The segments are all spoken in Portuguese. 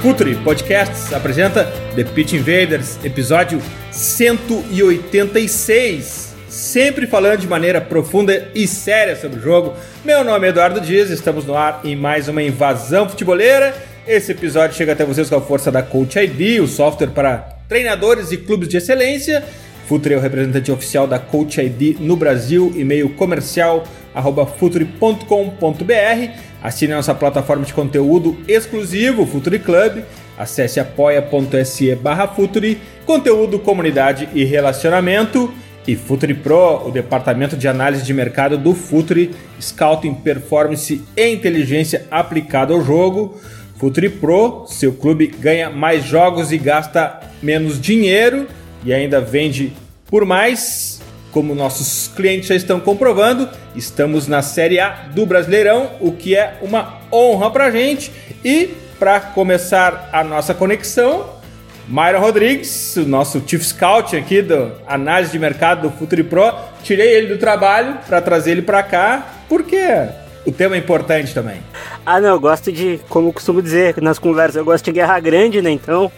Futuri Podcasts apresenta The Pitch Invaders, episódio 186. Sempre falando de maneira profunda e séria sobre o jogo. Meu nome é Eduardo Dias, estamos no ar em mais uma invasão futeboleira. Esse episódio chega até vocês com a força da Coach ID, o software para treinadores e clubes de excelência. Futuri é o representante oficial da Coach ID no Brasil, e-mail comercial arroba futuri.com.br. Assine a nossa plataforma de conteúdo exclusivo, Futuri Club. Acesse apoia.se barra Futuri, conteúdo, comunidade e relacionamento. E Futuri Pro, o departamento de análise de mercado do Futuri, Scouting, Performance e Inteligência aplicada ao jogo. Futuri Pro, seu clube ganha mais jogos e gasta menos dinheiro e ainda vende por mais. Como nossos clientes já estão comprovando, estamos na Série A do Brasileirão, o que é uma honra pra gente. E para começar a nossa conexão, Myron Rodrigues, o nosso Chief Scout aqui do análise de mercado do Futuri Pro, tirei ele do trabalho para trazer ele para cá, porque o tema é importante também. Ah, não, eu gosto de, como costumo dizer nas conversas, eu gosto de guerra grande, né? Então,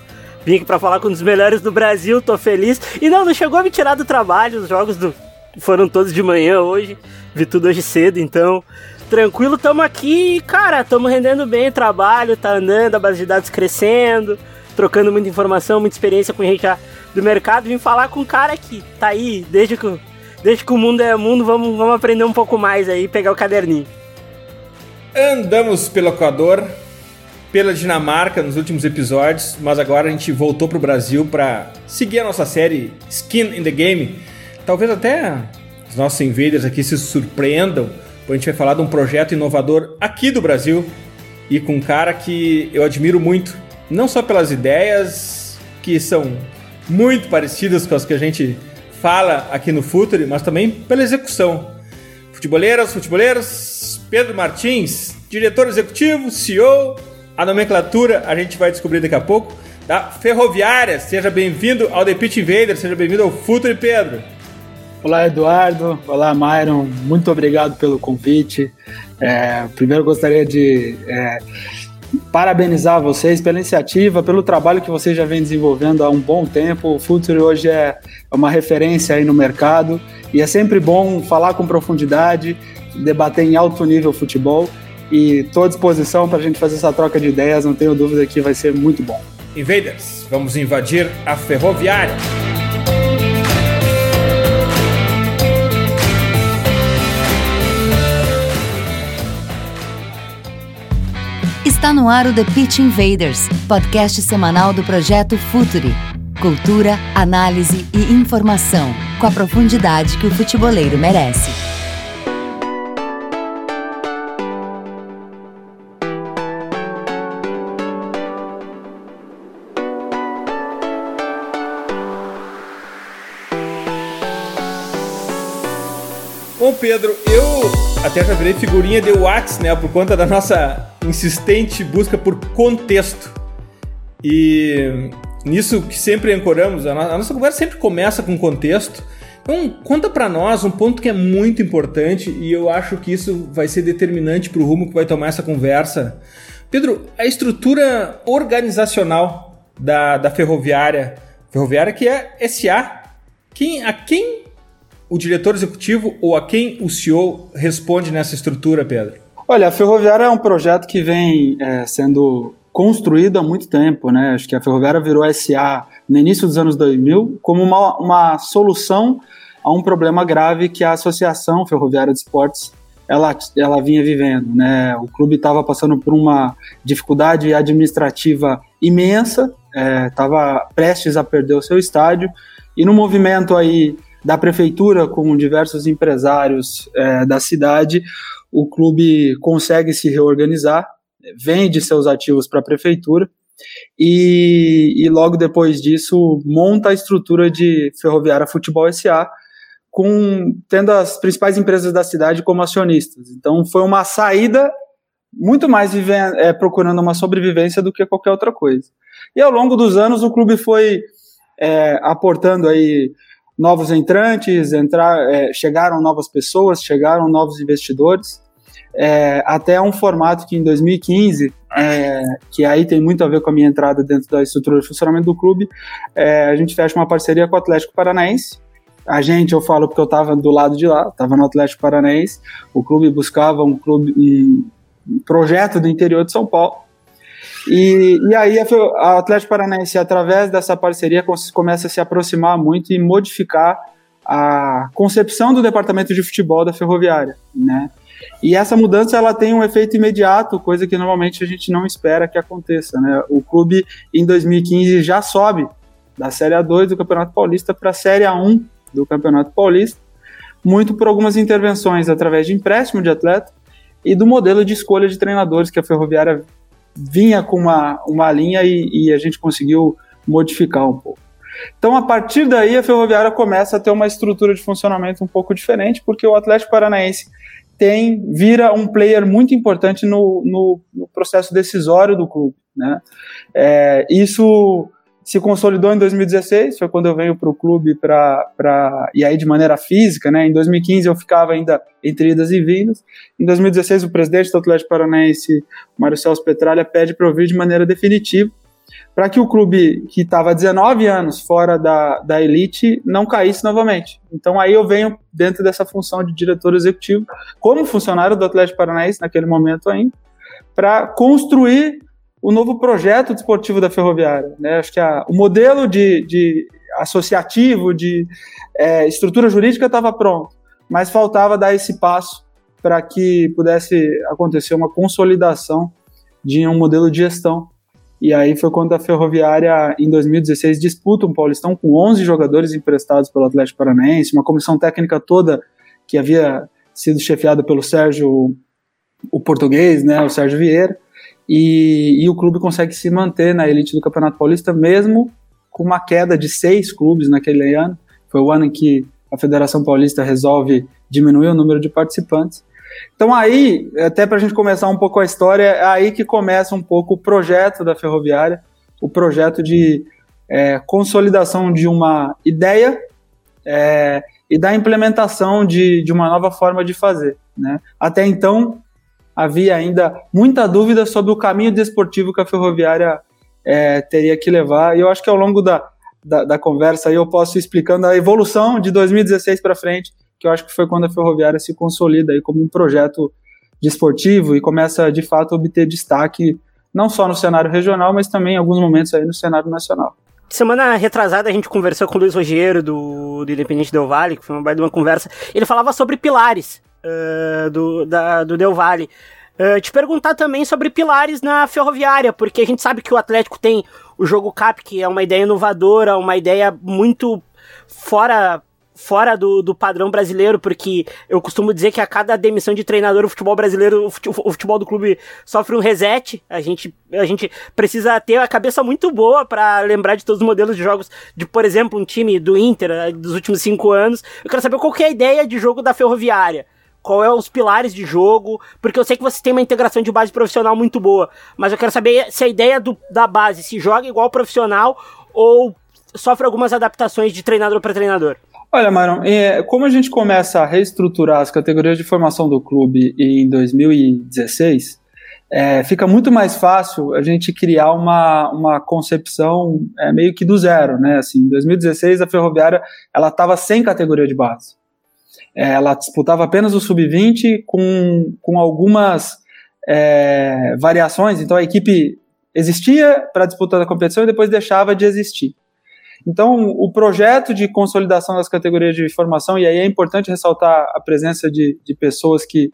vim aqui pra falar com um dos melhores do Brasil, tô feliz. E não, não chegou a me tirar do trabalho, os jogos do... foram todos de manhã hoje, vi tudo hoje cedo, então tranquilo, tamo aqui, cara, tamo rendendo bem o trabalho, tá andando, a base de dados crescendo, trocando muita informação, muita experiência com gente já do mercado, vim falar com um cara que tá aí, desde que, desde que o mundo é mundo, vamos, vamos aprender um pouco mais aí, pegar o caderninho. Andamos pelo Equador, pela Dinamarca nos últimos episódios, mas agora a gente voltou pro Brasil para seguir a nossa série Skin in the Game. Talvez até os nossos invaders aqui se surpreendam, porque a gente vai falar de um projeto inovador aqui do Brasil e com um cara que eu admiro muito, não só pelas ideias que são muito parecidas com as que a gente fala aqui no Futuri, mas também pela execução. Futeboleiras, futeboleiros, Pedro Martins, diretor executivo, CEO, a nomenclatura a gente vai descobrir daqui a pouco. Da Ferroviária, seja bem-vindo ao The Pitch Invader, seja bem-vindo ao Futuri Pedro. Olá, Eduardo. Olá, Myron. Muito obrigado pelo convite. É, primeiro, gostaria de é, parabenizar vocês pela iniciativa, pelo trabalho que vocês já vêm desenvolvendo há um bom tempo. O Futuri hoje é uma referência aí no mercado e é sempre bom falar com profundidade, debater em alto nível futebol e estou à disposição para a gente fazer essa troca de ideias. Não tenho dúvida que vai ser muito bom. Invaders, vamos invadir a Ferroviária. Está no ar o The Pitch Invaders, podcast semanal do projeto Futuri. Cultura, análise e informação, com a profundidade que o futeboleiro merece. Pedro, eu até já virei figurinha de Whats, né? Por conta da nossa insistente busca por contexto. E nisso que sempre ancoramos, a nossa conversa sempre começa com contexto. Então, conta para nós um ponto que é muito importante e eu acho que isso vai ser determinante para o rumo que vai tomar essa conversa. Pedro, a estrutura organizacional da, da ferroviária, ferroviária que é SA, quem, a quem o diretor executivo ou a quem o CEO responde nessa estrutura, Pedro? Olha, a Ferroviária é um projeto que vem é, sendo construído há muito tempo, né? Acho que a Ferroviária virou SA no início dos anos 2000 como uma, uma solução a um problema grave que a Associação Ferroviária de Esportes ela, ela vinha vivendo, né? O clube estava passando por uma dificuldade administrativa imensa, estava é, prestes a perder o seu estádio e no movimento aí da prefeitura com diversos empresários é, da cidade, o clube consegue se reorganizar, vende seus ativos para a prefeitura e, e logo depois disso monta a estrutura de Ferroviária Futebol SA, com tendo as principais empresas da cidade como acionistas. Então foi uma saída muito mais é, procurando uma sobrevivência do que qualquer outra coisa. E ao longo dos anos o clube foi é, aportando aí novos entrantes, entrar, é, chegaram novas pessoas, chegaram novos investidores, é, até um formato que em 2015, é, que aí tem muito a ver com a minha entrada dentro da estrutura de funcionamento do clube, é, a gente fecha uma parceria com o Atlético Paranaense, a gente, eu falo porque eu estava do lado de lá, estava no Atlético Paranaense, o clube buscava um clube, um projeto do interior de São Paulo, e, e aí a, Atlético Paranaense, através dessa parceria, começa a se aproximar muito e modificar a concepção do departamento de futebol da Ferroviária, né? E essa mudança ela tem um efeito imediato, coisa que normalmente a gente não espera que aconteça, né? O clube em 2015 já sobe da Série A2 do Campeonato Paulista para a Série A1 do Campeonato Paulista, muito por algumas intervenções através de empréstimo de atleta e do modelo de escolha de treinadores que a Ferroviária vinha com uma, uma linha e, e a gente conseguiu modificar um pouco. Então, a partir daí, a Ferroviária começa a ter uma estrutura de funcionamento um pouco diferente, porque o Atlético Paranaense tem vira um player muito importante no, no, no processo decisório do clube. Né? É, isso se consolidou em 2016, foi quando eu venho para o clube para e aí de maneira física, né? Em 2015 eu ficava ainda entre idas e vindas. Em 2016 o presidente do Atlético Paranaense, Mário Celso Petralha, pede para eu vir de maneira definitiva para que o clube que estava 19 anos fora da, da elite não caísse novamente. Então aí eu venho dentro dessa função de diretor executivo, como funcionário do Atlético Paranaense naquele momento ainda, para construir o novo projeto desportivo da Ferroviária. Né? Acho que a, o modelo de, de associativo, de é, estrutura jurídica estava pronto, mas faltava dar esse passo para que pudesse acontecer uma consolidação de um modelo de gestão. E aí foi quando a Ferroviária, em 2016, disputa um Paulistão com 11 jogadores emprestados pelo Atlético Paranaense, uma comissão técnica toda que havia sido chefiada pelo Sérgio, o português, né, o Sérgio Vieira, e, e, o clube consegue se manter na elite do Campeonato Paulista, mesmo com uma queda de seis clubes naquele ano. Foi o ano em que a Federação Paulista resolve diminuir o número de participantes. Então aí, até para a gente começar um pouco a história, é aí que começa um pouco o projeto da Ferroviária, o projeto de é, consolidação de uma ideia é, e da implementação de, de uma nova forma de fazer. Né? Até então, havia ainda muita dúvida sobre o caminho desportivo que a Ferroviária é, teria que levar. E eu acho que ao longo da, da, da conversa aí eu posso ir explicando a evolução de 2016 para frente, que eu acho que foi quando a Ferroviária se consolida aí como um projeto desportivo e começa de fato a obter destaque não só no cenário regional, mas também em alguns momentos aí no cenário nacional. Semana retrasada a gente conversou com o Luiz Rogério do, do Independente Del Vale, que foi uma uma conversa. Ele falava sobre pilares uh, do, da, do Del Valle. Uh, te perguntar também sobre pilares na ferroviária, porque a gente sabe que o Atlético tem o jogo CAP, que é uma ideia inovadora, uma ideia muito fora fora do, do padrão brasileiro, porque eu costumo dizer que a cada demissão de treinador, o futebol brasileiro, o futebol, o futebol do clube sofre um reset. A gente, a gente precisa ter a cabeça muito boa para lembrar de todos os modelos de jogos de, por exemplo, um time do Inter eh, dos últimos cinco anos. Eu quero saber qual que é a ideia de jogo da Ferroviária qual é os pilares de jogo, porque eu sei que você tem uma integração de base profissional muito boa, mas eu quero saber se a ideia do, da base se joga igual profissional ou sofre algumas adaptações de treinador para treinador. Olha, Maron, é, como a gente começa a reestruturar as categorias de formação do clube em 2016, é, fica muito mais fácil a gente criar uma, uma concepção é, meio que do zero, né? Assim, em 2016 a Ferroviária ela estava sem categoria de base. É, ela disputava apenas o sub-20 com, com algumas é, variações. Então a equipe existia para disputar a competição e depois deixava de existir. Então, o projeto de consolidação das categorias de formação, e aí é importante ressaltar a presença de, de pessoas que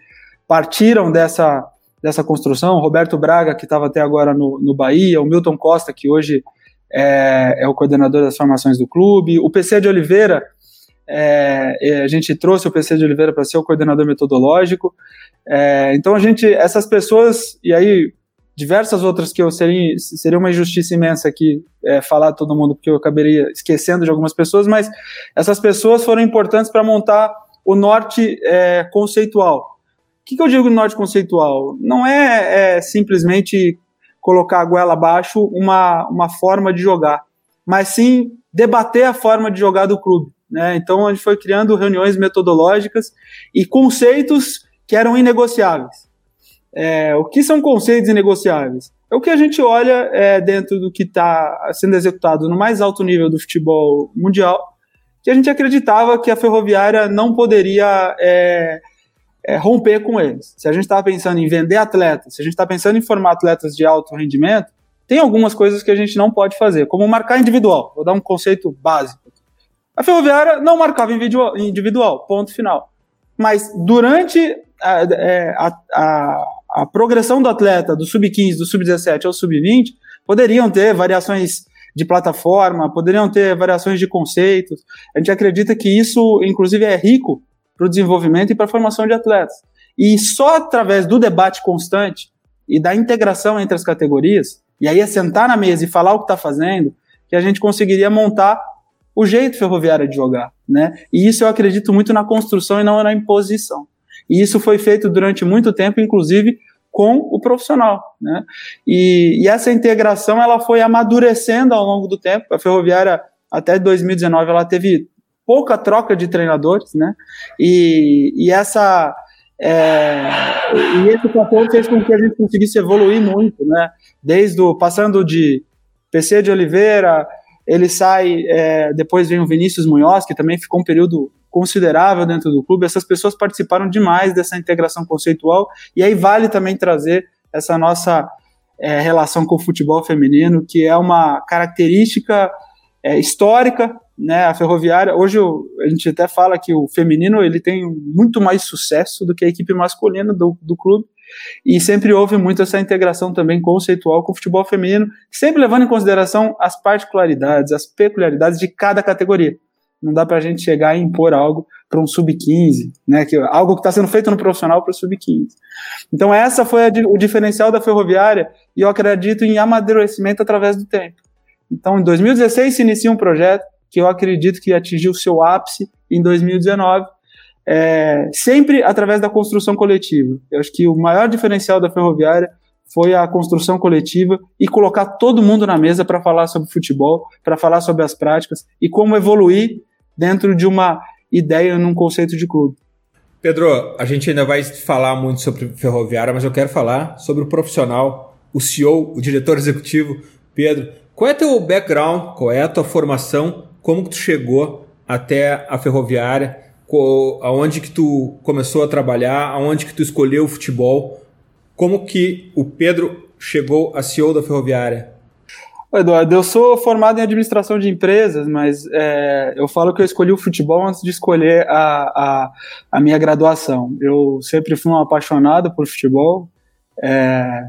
partiram dessa, dessa construção, Roberto Braga, que estava até agora no, no Bahia, o Milton Costa, que hoje é, é o coordenador das formações do clube, o PC de Oliveira, é, a gente trouxe o PC de Oliveira para ser o coordenador metodológico. É, então a gente, essas pessoas, e aí diversas outras que eu seria, seria uma injustiça imensa aqui é, falar todo mundo, porque eu acabaria esquecendo de algumas pessoas, mas essas pessoas foram importantes para montar o norte é, conceitual. O que, que, eu digo no norte conceitual? Não é, é simplesmente colocar a goela abaixo uma, uma forma de jogar, mas sim debater a forma de jogar do clube. Né? Então a gente foi criando reuniões metodológicas e conceitos que eram inegociáveis. É, o que são conceitos inegociáveis? É o que a gente olha é, dentro do que está sendo executado no mais alto nível do futebol mundial, que a gente acreditava que a ferroviária não poderia é, é romper com eles. Se a gente estava pensando em vender atletas, se a gente está pensando em formar atletas de alto rendimento, tem algumas coisas que a gente não pode fazer, como marcar individual. Vou dar um conceito básico. A Ferroviária não marcava individual, ponto final. Mas durante a, é, a, a, a progressão do atleta do sub-15, do sub-17 ao sub-20, poderiam ter variações de plataforma, poderiam ter variações de conceitos. A gente acredita que isso, inclusive, é rico para o desenvolvimento e para a formação de atletas. E só através do debate constante e da integração entre as categorias e aí é sentar na mesa e falar o que está fazendo, que a gente conseguiria montar o jeito ferroviário de jogar, né? E isso eu acredito muito na construção e não na imposição. E isso foi feito durante muito tempo, inclusive com o profissional, né? E, e essa integração ela foi amadurecendo ao longo do tempo. A ferroviária até 2019 ela teve pouca troca de treinadores, né? E, e essa é, e esse fator fez com que a gente conseguisse evoluir muito, né? Desde o passando de PC de Oliveira, ele sai, é, depois vem o Vinícius Munhoz, que também ficou um período considerável dentro do clube. Essas pessoas participaram demais dessa integração conceitual. E aí vale também trazer essa nossa é, relação com o futebol feminino, que é uma característica é, histórica né, a ferroviária, hoje a gente até fala que o feminino ele tem muito mais sucesso do que a equipe masculina do, do clube, e sempre houve muito essa integração também conceitual com o futebol feminino, sempre levando em consideração as particularidades, as peculiaridades de cada categoria. Não dá para a gente chegar e impor algo para um sub-15, né, que, algo que está sendo feito no profissional para o sub-15. Então, essa foi a, o diferencial da ferroviária, e eu acredito em amadurecimento através do tempo. Então, em 2016 se inicia um projeto, que eu acredito que atingiu seu ápice em 2019, é, sempre através da construção coletiva. Eu acho que o maior diferencial da ferroviária foi a construção coletiva e colocar todo mundo na mesa para falar sobre futebol, para falar sobre as práticas e como evoluir dentro de uma ideia num conceito de clube. Pedro, a gente ainda vai falar muito sobre ferroviária, mas eu quero falar sobre o profissional, o CEO, o diretor executivo. Pedro, qual é teu background? Qual é a tua formação? como que tu chegou até a ferroviária, aonde que tu começou a trabalhar, aonde que tu escolheu o futebol, como que o Pedro chegou a CEO da ferroviária? Eduardo, eu sou formado em administração de empresas, mas é, eu falo que eu escolhi o futebol antes de escolher a, a, a minha graduação. Eu sempre fui um apaixonado por futebol, é,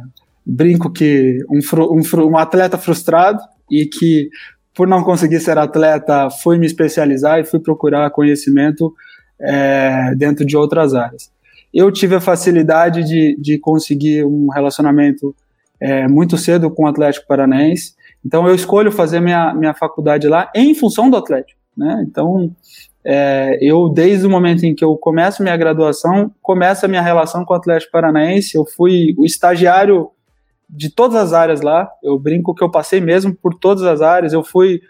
brinco que um, um, um atleta frustrado e que por não conseguir ser atleta, fui me especializar e fui procurar conhecimento é, dentro de outras áreas. Eu tive a facilidade de, de conseguir um relacionamento é, muito cedo com o Atlético Paranaense, então eu escolho fazer minha, minha faculdade lá em função do Atlético. Né? Então, é, eu, desde o momento em que eu começo minha graduação, começa a minha relação com o Atlético Paranaense. Eu fui o estagiário de todas as áreas lá. Eu brinco que eu passei mesmo por todas as áreas. Eu fui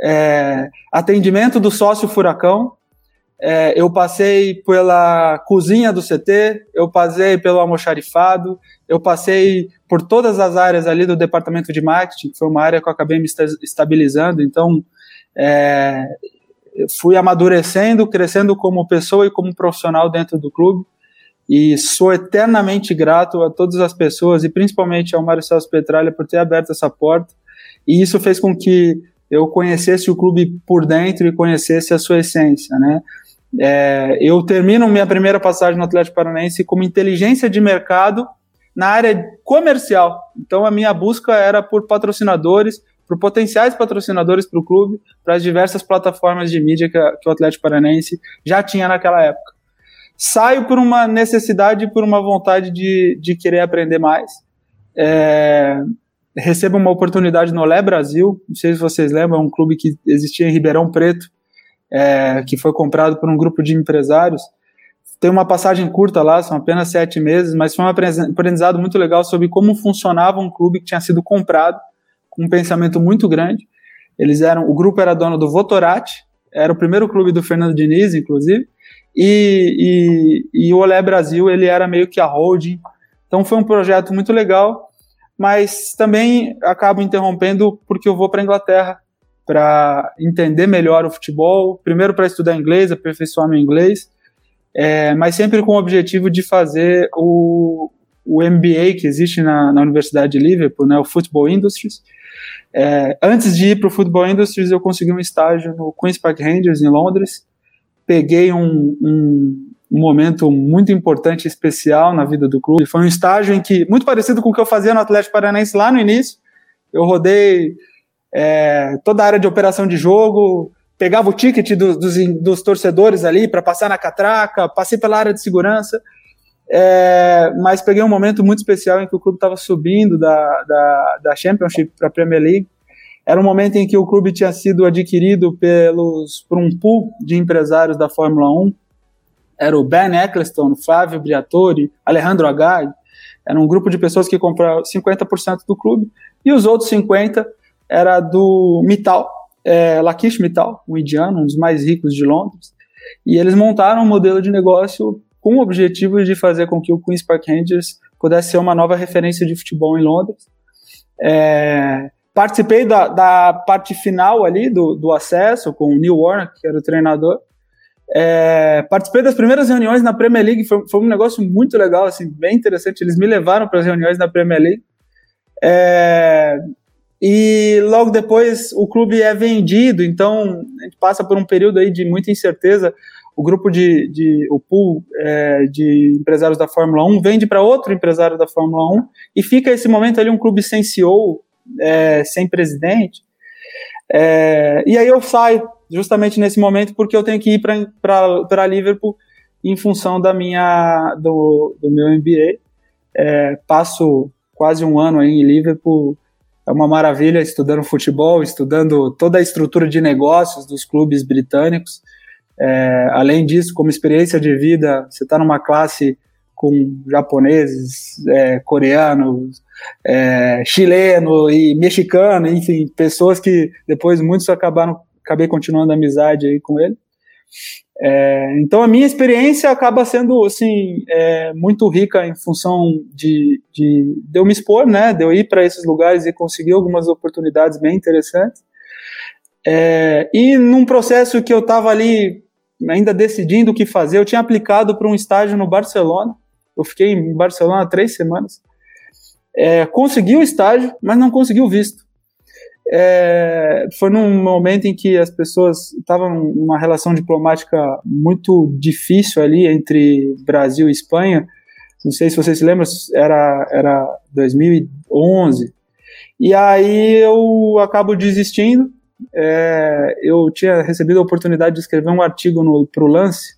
é, atendimento do sócio Furacão, é, eu passei pela cozinha do CT, eu passei pelo almoxarifado, eu passei por todas as áreas ali do departamento de marketing, que foi uma área que eu acabei me estabilizando. Então, é, fui amadurecendo, crescendo como pessoa e como profissional dentro do clube e sou eternamente grato a todas as pessoas e principalmente ao Mário Celso Petralha por ter aberto essa porta. E isso fez com que eu conhecesse o clube por dentro e conhecesse a sua essência, né? É, eu termino minha primeira passagem no Atlético Paranaense como inteligência de mercado na área comercial. Então a minha busca era por patrocinadores, por potenciais patrocinadores para o clube, para as diversas plataformas de mídia que, que o Atlético Paranaense já tinha naquela época saio por uma necessidade, por uma vontade de, de querer aprender mais. é, recebo uma oportunidade no Olé Brasil, não sei se vocês lembram, é um clube que existia em Ribeirão Preto, é, que foi comprado por um grupo de empresários. Tem uma passagem curta lá, são apenas sete meses, mas foi um aprendizado muito legal sobre como funcionava um clube que tinha sido comprado, com um pensamento muito grande. Eles eram, o grupo era dono do Votorati, era o primeiro clube do Fernando Diniz, inclusive, e, e, e o Olé Brasil ele era meio que a holding. Então foi um projeto muito legal, mas também acabo interrompendo porque eu vou para a Inglaterra para entender melhor o futebol, primeiro para estudar inglês, aperfeiçoar meu inglês, é, mas sempre com o objetivo de fazer o, o MBA que existe na, na Universidade de Liverpool, né, o Football Industries. É, antes de ir para o Football Industries, eu consegui um estágio no Queen's Park Rangers, em Londres. Peguei um, um, um momento muito importante e especial na vida do clube. Foi um estágio em que, muito parecido com o que eu fazia no Atlético Paranaense lá no início, eu rodei é, toda a área de operação de jogo, pegava o ticket do, dos, dos torcedores ali para passar na catraca, passei pela área de segurança, é, mas peguei um momento muito especial em que o clube estava subindo da, da, da Championship para a Premier League. Era um momento em que o clube tinha sido adquirido pelos, por um pool de empresários da Fórmula 1. Era o Ben Eccleston, Flávio Briatore, Alejandro Agag. Era um grupo de pessoas que compraram 50% do clube e os outros 50% era do Mittal, é, Lakish Mittal, um indiano, um dos mais ricos de Londres, e eles montaram um modelo de negócio com o objetivo de fazer com que o Queen's Park Rangers pudesse ser uma nova referência de futebol em Londres. É, participei da, da, parte final ali do, do, acesso com o Neil Warner, que era o treinador. É, participei das primeiras reuniões na Premier League, foi, foi, um negócio muito legal, assim, bem interessante. Eles me levaram para as reuniões na Premier League. É, e logo depois o clube é vendido, então a gente passa por um período aí de muita incerteza. O grupo de, de o pool é, de empresários da Fórmula 1 vende para outro empresário da Fórmula 1 e fica esse momento ali um clube sem CEO, é, sem presidente. É, e aí eu saio justamente nesse momento porque eu tenho que ir para Liverpool em função da minha do, do meu MBA. É, passo quase um ano aí em Liverpool é uma maravilha estudando futebol, estudando toda a estrutura de negócios dos clubes britânicos. É, além disso, como experiência de vida, você está numa classe com japoneses, é, coreanos, é, chileno e mexicano, enfim, pessoas que depois muitos acabaram, acabei continuando a amizade aí com ele. É, então a minha experiência acaba sendo assim é, muito rica em função de, de, de, eu me expor, né, de eu ir para esses lugares e conseguir algumas oportunidades bem interessantes. É, e num processo que eu estava ali ainda decidindo o que fazer, eu tinha aplicado para um estágio no Barcelona. Eu fiquei em Barcelona três semanas. É, consegui o estágio, mas não consegui o visto é, foi num momento em que as pessoas estavam numa relação diplomática muito difícil ali entre Brasil e Espanha. Não sei se vocês se lembram, era, era 2011. E aí eu acabo desistindo. É, eu tinha recebido a oportunidade de escrever um artigo para o Lance,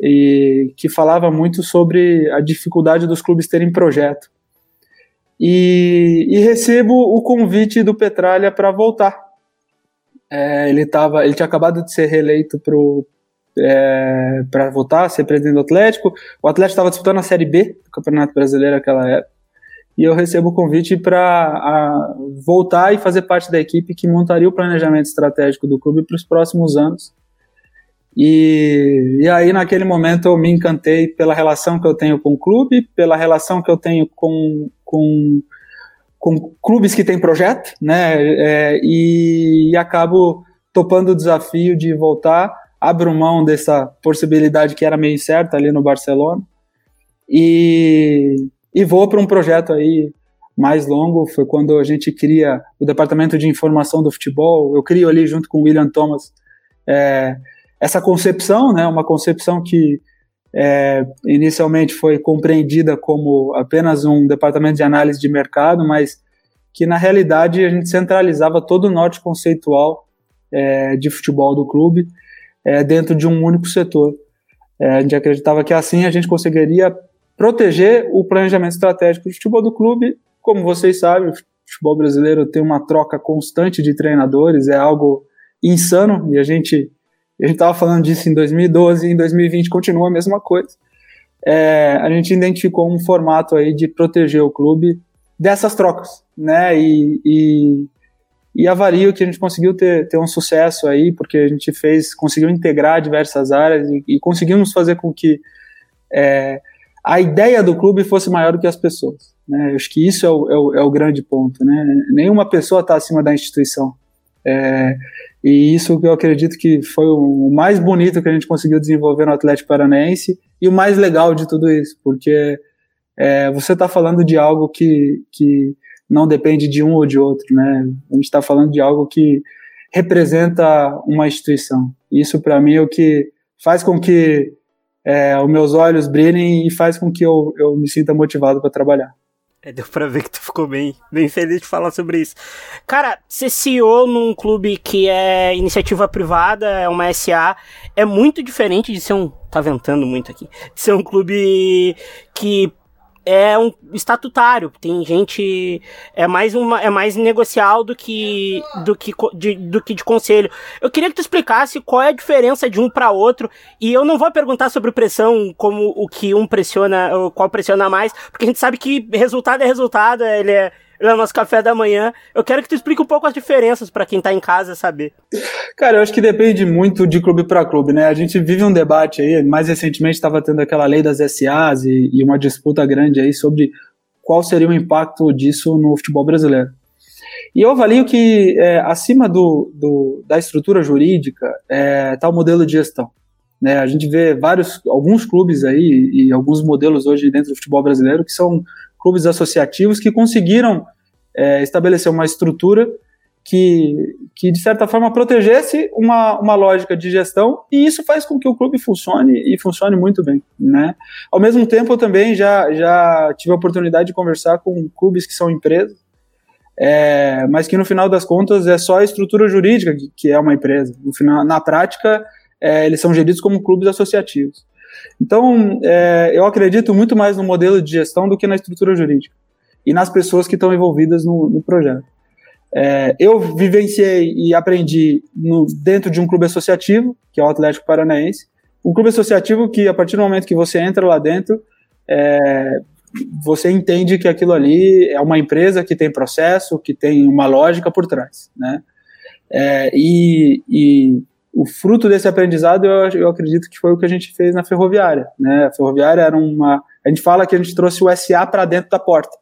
e, que falava muito sobre a dificuldade dos clubes terem projeto e, e recebo o convite do Petralha para voltar. É, ele, tava, ele tinha acabado de ser reeleito é, para votar, ser presidente do Atlético. O Atlético estava disputando a Série B do Campeonato Brasileiro naquela época. E eu recebo o convite para voltar e fazer parte da equipe que montaria o planejamento estratégico do clube para os próximos anos. E, e aí, naquele momento, eu me encantei pela relação que eu tenho com o clube, pela relação que eu tenho com, com, com clubes que têm projeto, né? É, e, e acabo topando o desafio de voltar, abro mão dessa possibilidade que era meio incerta ali no Barcelona e, e vou para um projeto aí mais longo. Foi quando a gente cria o departamento de informação do futebol. Eu crio ali junto com o William Thomas. É, essa concepção, né, uma concepção que é, inicialmente foi compreendida como apenas um departamento de análise de mercado, mas que na realidade a gente centralizava todo o norte conceitual é, de futebol do clube é, dentro de um único setor. É, a gente acreditava que assim a gente conseguiria proteger o planejamento estratégico de futebol do clube como vocês sabem, o futebol brasileiro tem uma troca constante de treinadores, é algo insano, e a gente a gente estava falando disso em 2012 e em 2020 continua a mesma coisa. É, a gente identificou um formato aí de proteger o clube dessas trocas, né? E, e, e avalio que a gente conseguiu ter, ter um sucesso aí, porque a gente fez, conseguiu integrar diversas áreas e, e conseguimos fazer com que é, a ideia do clube fosse maior do que as pessoas. Né? Eu acho que isso é o, é o, é o grande ponto. Né? Nenhuma pessoa está acima da instituição. É, e isso que eu acredito que foi o mais bonito que a gente conseguiu desenvolver no Atlético Paranaense e o mais legal de tudo isso, porque é, você está falando de algo que, que não depende de um ou de outro, né? A gente está falando de algo que representa uma instituição. Isso para mim é o que faz com que é, os meus olhos brilhem e faz com que eu, eu me sinta motivado para trabalhar. É, deu pra ver que tu ficou bem, bem feliz de falar sobre isso. Cara, ser CEO num clube que é iniciativa privada, é uma SA, é muito diferente de ser um. Tá ventando muito aqui. De ser um clube que é um estatutário, tem gente é mais uma é mais negocial do que do que de, do que de conselho. Eu queria que tu explicasse qual é a diferença de um para outro e eu não vou perguntar sobre pressão como o que um pressiona, qual pressiona mais, porque a gente sabe que resultado é resultado, ele é no nosso café da manhã. Eu quero que tu explique um pouco as diferenças para quem tá em casa saber. Cara, eu acho que depende muito de clube para clube, né? A gente vive um debate aí, mais recentemente estava tendo aquela lei das SAs e, e uma disputa grande aí sobre qual seria o impacto disso no futebol brasileiro. E eu avalio que é, acima do, do, da estrutura jurídica está é, tá o modelo de gestão. Né? A gente vê vários, alguns clubes aí e alguns modelos hoje dentro do futebol brasileiro que são clubes associativos que conseguiram é, estabelecer uma estrutura que, que, de certa forma, protegesse uma, uma lógica de gestão e isso faz com que o clube funcione e funcione muito bem. Né? Ao mesmo tempo, eu também já, já tive a oportunidade de conversar com clubes que são empresas, é, mas que no final das contas é só a estrutura jurídica que, que é uma empresa. No final, na prática, é, eles são geridos como clubes associativos. Então, é, eu acredito muito mais no modelo de gestão do que na estrutura jurídica e nas pessoas que estão envolvidas no, no projeto. É, eu vivenciei e aprendi no, dentro de um clube associativo, que é o Atlético Paranaense, um clube associativo que, a partir do momento que você entra lá dentro, é, você entende que aquilo ali é uma empresa que tem processo, que tem uma lógica por trás, né? É, e, e o fruto desse aprendizado eu, eu acredito que foi o que a gente fez na ferroviária, né? A ferroviária era uma, a gente fala que a gente trouxe o SA para dentro da porta,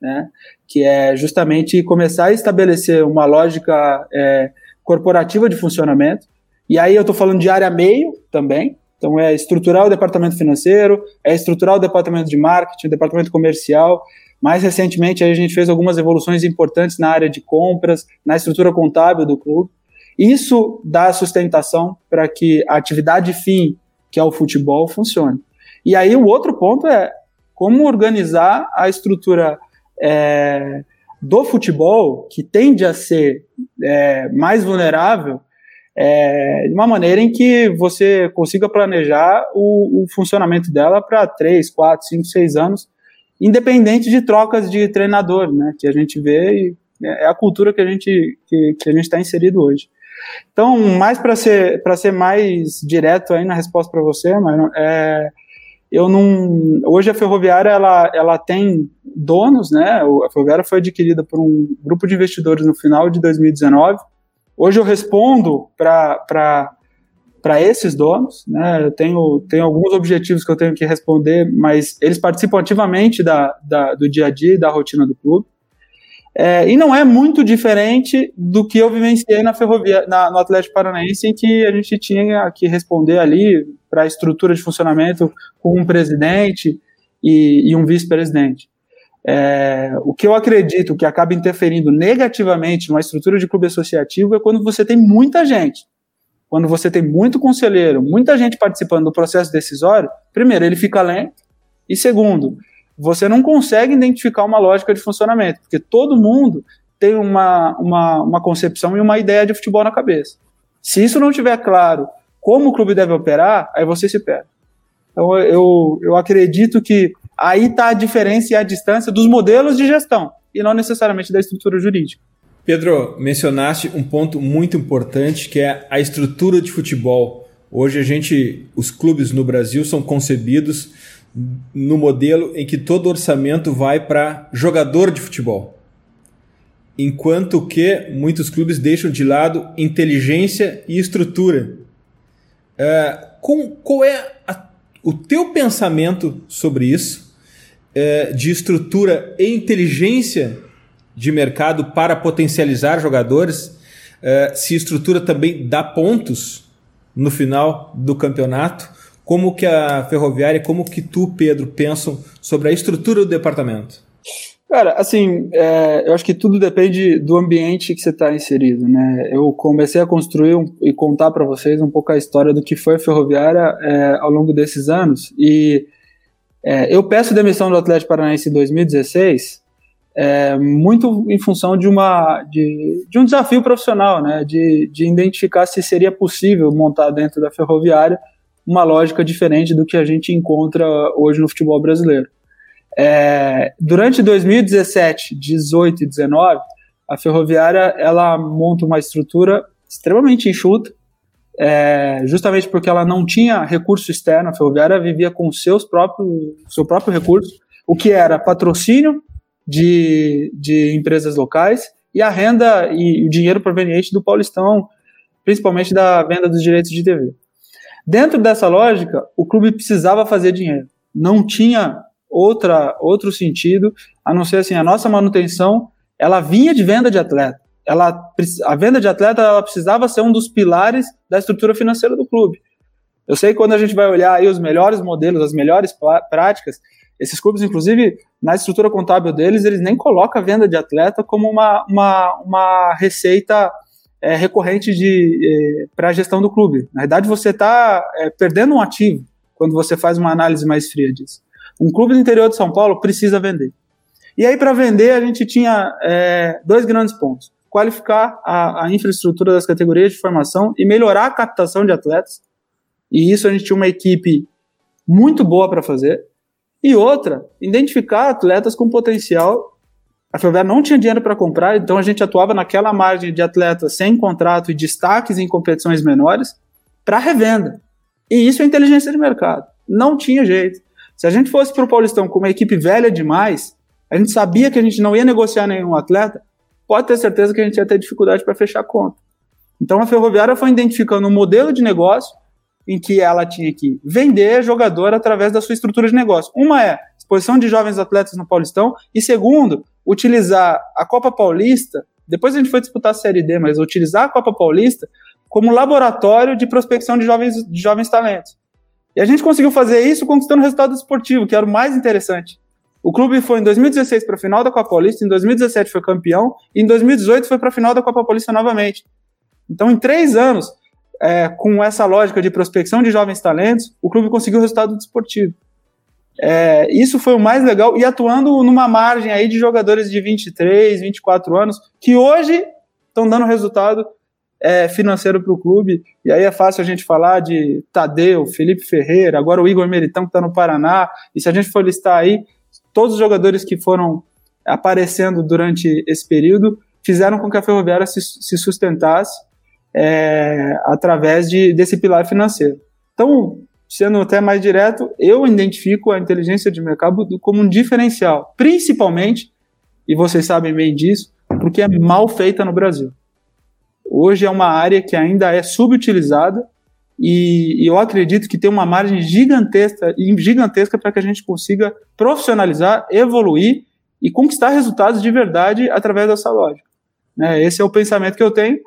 né? Que é justamente começar a estabelecer uma lógica é, corporativa de funcionamento. E aí eu estou falando de área meio também. Então é estruturar o departamento financeiro, é estruturar o departamento de marketing, o departamento comercial. Mais recentemente a gente fez algumas evoluções importantes na área de compras, na estrutura contábil do clube. Isso dá sustentação para que a atividade fim, que é o futebol, funcione. E aí o outro ponto é como organizar a estrutura é, do futebol, que tende a ser é, mais vulnerável, é, de uma maneira em que você consiga planejar o, o funcionamento dela para 3, 4, 5, 6 anos, independente de trocas de treinador, né, que a gente vê e é a cultura que a gente que, que a gente está inserido hoje. Então, mais para ser para ser mais direto aí na resposta para você, mas é, eu não. Hoje a ferroviária ela, ela tem donos, né? A ferroviária foi adquirida por um grupo de investidores no final de 2019. Hoje eu respondo para para esses donos, né? Eu tenho, tenho alguns objetivos que eu tenho que responder, mas eles participam ativamente da, da do dia a dia e da rotina do clube. É, e não é muito diferente do que eu vivenciei na ferrovia, na, no Atlético Paranaense, em que a gente tinha que responder ali para a estrutura de funcionamento com um presidente e, e um vice-presidente. É, o que eu acredito que acaba interferindo negativamente numa estrutura de clube associativo é quando você tem muita gente. Quando você tem muito conselheiro, muita gente participando do processo decisório, primeiro, ele fica lento, e segundo, você não consegue identificar uma lógica de funcionamento, porque todo mundo tem uma, uma, uma concepção e uma ideia de futebol na cabeça. Se isso não tiver claro como o clube deve operar, aí você se perde. Então eu, eu acredito que aí está a diferença e a distância dos modelos de gestão e não necessariamente da estrutura jurídica. Pedro, mencionaste um ponto muito importante que é a estrutura de futebol. Hoje a gente, os clubes no Brasil são concebidos no modelo em que todo orçamento vai para jogador de futebol. Enquanto que muitos clubes deixam de lado inteligência e estrutura. É, com, qual é a, o teu pensamento sobre isso, é, de estrutura e inteligência de mercado para potencializar jogadores? É, se estrutura também dá pontos no final do campeonato? Como que a Ferroviária, como que tu, Pedro, pensam sobre a estrutura do departamento? Cara, assim, é, eu acho que tudo depende do ambiente que você está inserido, né? Eu comecei a construir um, e contar para vocês um pouco a história do que foi a Ferroviária é, ao longo desses anos. E é, eu peço demissão do Atlético Paranaense em 2016 é, muito em função de, uma, de, de um desafio profissional, né? De, de identificar se seria possível montar dentro da Ferroviária uma lógica diferente do que a gente encontra hoje no futebol brasileiro. É, durante 2017, 18 e 19, a Ferroviária ela monta uma estrutura extremamente enxuta, é, justamente porque ela não tinha recurso externo. A Ferroviária vivia com seus próprios, seu próprio recurso, o que era patrocínio de, de empresas locais e a renda e o dinheiro proveniente do Paulistão, principalmente da venda dos direitos de TV. Dentro dessa lógica, o clube precisava fazer dinheiro. Não tinha outra outro sentido a não ser assim a nossa manutenção. Ela vinha de venda de atleta. Ela, a venda de atleta ela precisava ser um dos pilares da estrutura financeira do clube. Eu sei que quando a gente vai olhar aí os melhores modelos, as melhores práticas, esses clubes, inclusive, na estrutura contábil deles, eles nem colocam a venda de atleta como uma, uma, uma receita é, recorrente de, é, para a gestão do clube. Na verdade, você está é, perdendo um ativo quando você faz uma análise mais fria disso. Um clube do interior de São Paulo precisa vender. E aí, para vender, a gente tinha é, dois grandes pontos: qualificar a, a, infraestrutura das categorias de formação e melhorar a captação de atletas. E isso a gente tinha uma equipe muito boa para fazer. E outra, identificar atletas com potencial a Ferroviária não tinha dinheiro para comprar, então a gente atuava naquela margem de atletas sem contrato e destaques em competições menores para revenda. E isso é inteligência de mercado. Não tinha jeito. Se a gente fosse para o Paulistão com uma equipe velha demais, a gente sabia que a gente não ia negociar nenhum atleta, pode ter certeza que a gente ia ter dificuldade para fechar a conta. Então a Ferroviária foi identificando um modelo de negócio em que ela tinha que vender jogador através da sua estrutura de negócio. Uma é exposição de jovens atletas no Paulistão, e segundo, utilizar a Copa Paulista, depois a gente foi disputar a Série D, mas utilizar a Copa Paulista como laboratório de prospecção de jovens, de jovens talentos. E a gente conseguiu fazer isso conquistando o resultado esportivo, que era o mais interessante. O clube foi em 2016 para a final da Copa Paulista, em 2017 foi campeão, e em 2018 foi para a final da Copa Paulista novamente. Então, em três anos, é, com essa lógica de prospecção de jovens talentos, o clube conseguiu o resultado esportivo. É, isso foi o mais legal, e atuando numa margem aí de jogadores de 23, 24 anos, que hoje estão dando resultado é, financeiro para o clube, e aí é fácil a gente falar de Tadeu, Felipe Ferreira, agora o Igor Meritão que está no Paraná, e se a gente for listar aí, todos os jogadores que foram aparecendo durante esse período fizeram com que a Ferroviária se, se sustentasse é, através de, desse pilar financeiro. Então, sendo até mais direto, eu identifico a inteligência de mercado como um diferencial, principalmente, e vocês sabem bem disso, porque é mal feita no Brasil. Hoje é uma área que ainda é subutilizada e, eu acredito que tem uma margem gigantesca, gigantesca para que a gente consiga profissionalizar, evoluir e conquistar resultados de verdade através dessa lógica. Né? Esse é o pensamento que eu tenho,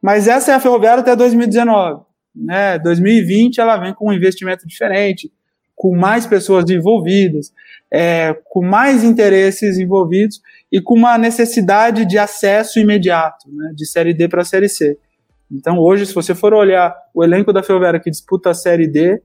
mas essa é a Ferroviária até 2019 né, 2020 ela vem com um investimento diferente, com mais pessoas envolvidas, é, com mais interesses envolvidos e com uma necessidade de acesso imediato, né, de Série D para Série C. Então, hoje, se você for olhar o elenco da Ferroviária que disputa a Série D,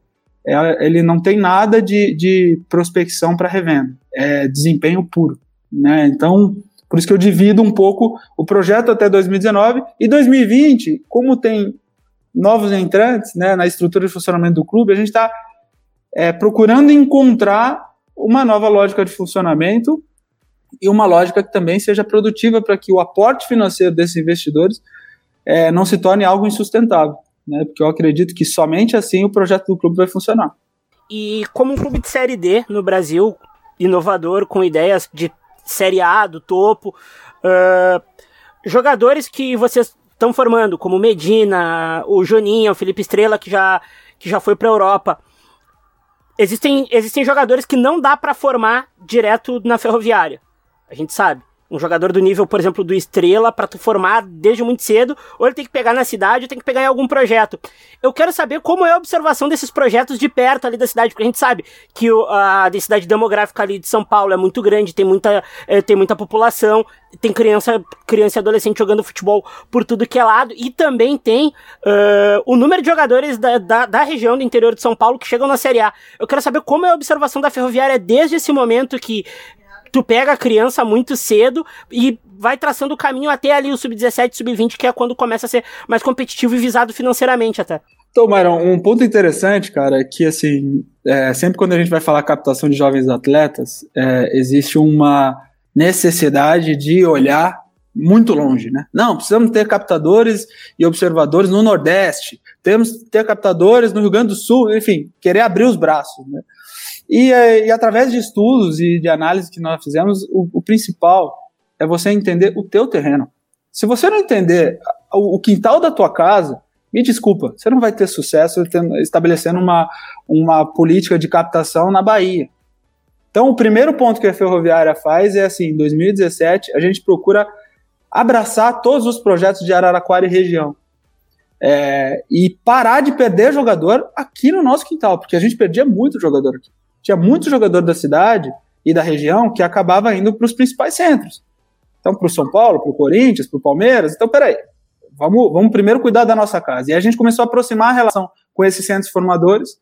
é, ele não tem nada de, de prospecção para revenda, é desempenho puro. Né? Então, por isso que eu divido um pouco o projeto até 2019 e 2020, como tem novos entrantes né, na estrutura de funcionamento do clube, a gente está é, procurando encontrar uma nova lógica de funcionamento e uma lógica que também seja produtiva para que o aporte financeiro desses investidores é, não se torne algo insustentável, né? Porque eu acredito que somente assim o projeto do clube vai funcionar. E como um clube de série D no Brasil, inovador, com ideias de série A, do topo, uh, jogadores que vocês estão formando, como Medina, o Joninha, o Felipe Estrela, que já, que já foi para a Europa. Existem, existem jogadores que não dá para formar direto na ferroviária. A gente sabe um jogador do nível, por exemplo, do Estrela, para tu formar desde muito cedo, ou ele tem que pegar na cidade, ou tem que pegar em algum projeto. Eu quero saber como é a observação desses projetos de perto ali da cidade, porque a gente sabe que a densidade demográfica ali de São Paulo é muito grande, tem muita, é, tem muita população, tem criança, criança e adolescente jogando futebol por tudo que é lado, e também tem uh, o número de jogadores da, da, da, região do interior de São Paulo que chegam na Série A. Eu quero saber como é a observação da Ferroviária desde esse momento que tu pega a criança muito cedo e vai traçando o caminho até ali o sub-17, sub-20, que é quando começa a ser mais competitivo e visado financeiramente até. Então, um ponto interessante, cara, é que assim, é, sempre quando a gente vai falar captação de jovens atletas, é, existe uma necessidade de olhar muito longe, né? Não, precisamos ter captadores e observadores no Nordeste, temos que ter captadores no Rio Grande do Sul, enfim, querer abrir os braços, né? E, e através de estudos e de análise que nós fizemos, o, o, principal é você entender o teu terreno. Se você não entender o, o, quintal da tua casa, me desculpa, você não vai ter sucesso estabelecendo uma, uma política de captação na Bahia. Então, o primeiro ponto que a Ferroviária faz é assim, em 2017, a gente procura abraçar todos os projetos de Araraquara e região. É, e parar de perder jogador aqui no nosso quintal, porque a gente perdia muito jogador aqui tinha muito jogador da cidade e da região que acabava indo para os principais centros. Então, para o São Paulo, para o Corinthians, para o Palmeiras. Então, peraí, vamos, vamos primeiro cuidar da nossa casa. E a gente começou a aproximar a relação com esses centros formadores.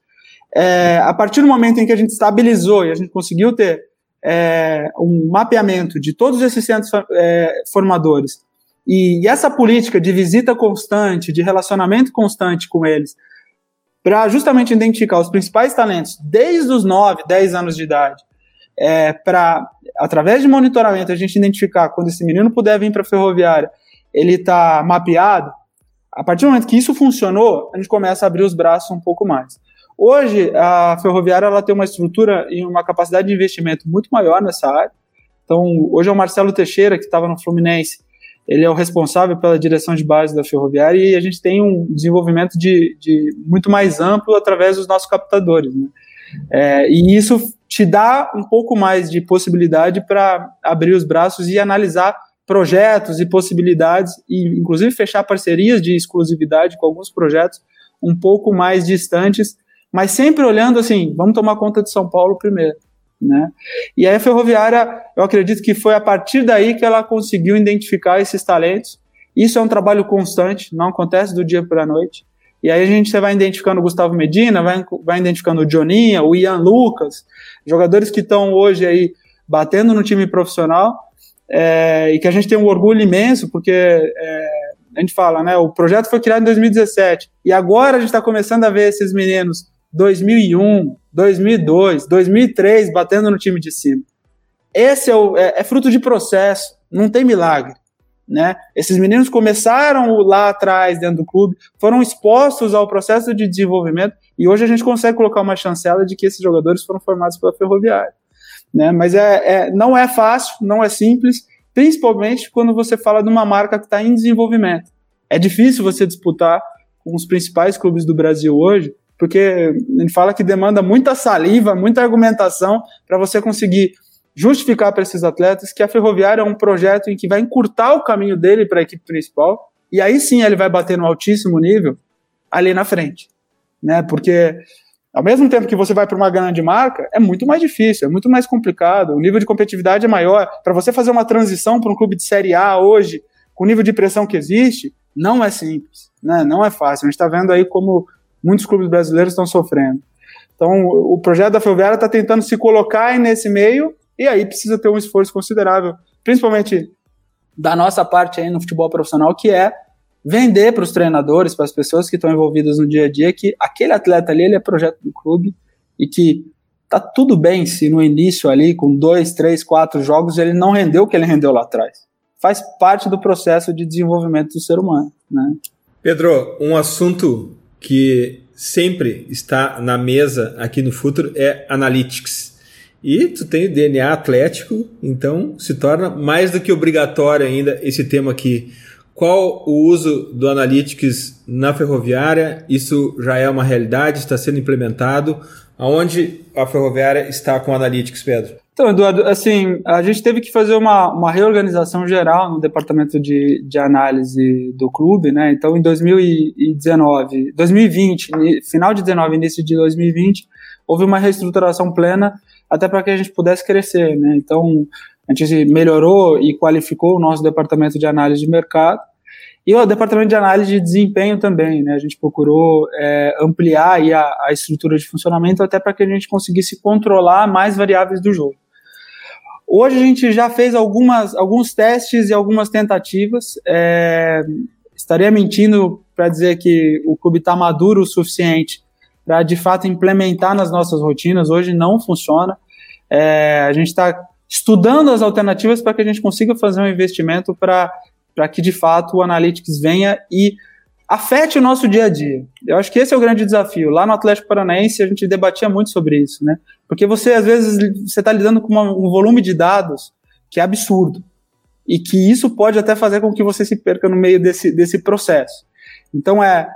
É, a partir do momento em que a gente estabilizou e a gente conseguiu ter é, um mapeamento de todos esses centros é, formadores e, e essa política de visita constante, de relacionamento constante com eles, para justamente identificar os principais talentos desde os 9, 10 anos de idade, é, para, através de monitoramento, a gente identificar quando esse menino puder vir para a ferroviária, ele está mapeado. A partir do momento que isso funcionou, a gente começa a abrir os braços um pouco mais. Hoje, a ferroviária ela tem uma estrutura e uma capacidade de investimento muito maior nessa área. Então, hoje é o Marcelo Teixeira, que estava no Fluminense, ele é o responsável pela direção de base da Ferroviária e a gente tem um desenvolvimento de, de muito mais amplo através dos nossos captadores. Né? É, e isso te dá um pouco mais de possibilidade para abrir os braços e analisar projetos e possibilidades, e inclusive fechar parcerias de exclusividade com alguns projetos um pouco mais distantes, mas sempre olhando assim, vamos tomar conta de São Paulo primeiro. Né? E aí a Ferroviária, eu acredito que foi a partir daí que ela conseguiu identificar esses talentos. Isso é um trabalho constante, não acontece do dia para a noite. E aí a gente vai identificando o Gustavo Medina, vai, vai identificando o Joninha, o Ian Lucas, jogadores que estão hoje aí batendo no time profissional é, e que a gente tem um orgulho imenso, porque é, a gente fala, né, o projeto foi criado em 2017 e agora a gente está começando a ver esses meninos 2001, 2002, 2003 batendo no time de cima. Esse é, o, é, é fruto de processo, não tem milagre. Né? Esses meninos começaram lá atrás, dentro do clube, foram expostos ao processo de desenvolvimento e hoje a gente consegue colocar uma chancela de que esses jogadores foram formados pela Ferroviária. Né? Mas é, é, não é fácil, não é simples, principalmente quando você fala de uma marca que está em desenvolvimento. É difícil você disputar com os principais clubes do Brasil hoje, porque gente fala que demanda muita saliva, muita argumentação para você conseguir justificar para esses atletas que a Ferroviária é um projeto em que vai encurtar o caminho dele para a equipe principal, e aí sim ele vai bater no altíssimo nível ali na frente, né? Porque ao mesmo tempo que você vai para uma grande marca, é muito mais difícil, é muito mais complicado, o nível de competitividade é maior. Para você fazer uma transição para um clube de Série A hoje, com o nível de pressão que existe, não é simples, né? Não é fácil. A gente está vendo aí como muitos clubes brasileiros estão sofrendo. Então, o projeto da Ferroviária está tentando se colocar nesse meio e aí precisa ter um esforço considerável, principalmente da nossa parte aí no futebol profissional, que é vender para os treinadores, para as pessoas que estão envolvidas no dia a dia, que aquele atleta ali ele é projeto do clube e que tá tudo bem se no início ali, com dois, três, quatro jogos, ele não rendeu o que ele rendeu lá atrás. Faz parte do processo de desenvolvimento do ser humano, né? Pedro, um assunto que sempre está na mesa aqui no futuro é analytics. E tu tem o DNA atlético, então se torna mais do que obrigatório ainda esse tema aqui. Qual o uso do Analytics na ferroviária? Isso já é uma realidade, está sendo implementado. Aonde a ferroviária está com Analytics, Pedro? Então, Eduardo, assim, a gente teve que fazer uma, uma reorganização geral no departamento de, de análise do clube, né? Então, em 2019, 2020, final de 19, início de 2020, houve uma reestruturação plena até para que a gente pudesse crescer, né? Então, a gente melhorou e qualificou o nosso departamento de análise de mercado e o departamento de análise de desempenho também, né? A gente procurou é, ampliar a, a estrutura de funcionamento até para que a gente conseguisse controlar mais variáveis do jogo. Hoje a gente já fez algumas, alguns testes e algumas tentativas. É, estaria mentindo para dizer que o clube está maduro o suficiente para de fato implementar nas nossas rotinas. Hoje não funciona. É, a gente está estudando as alternativas para que a gente consiga fazer um investimento para que de fato o Analytics venha e afete o nosso dia a dia. Eu acho que esse é o grande desafio. Lá no Atlético Paranaense a gente debatia muito sobre isso, né? Porque você às vezes você está lidando com uma, um volume de dados que é absurdo e que isso pode até fazer com que você se perca no meio desse, desse processo. Então é,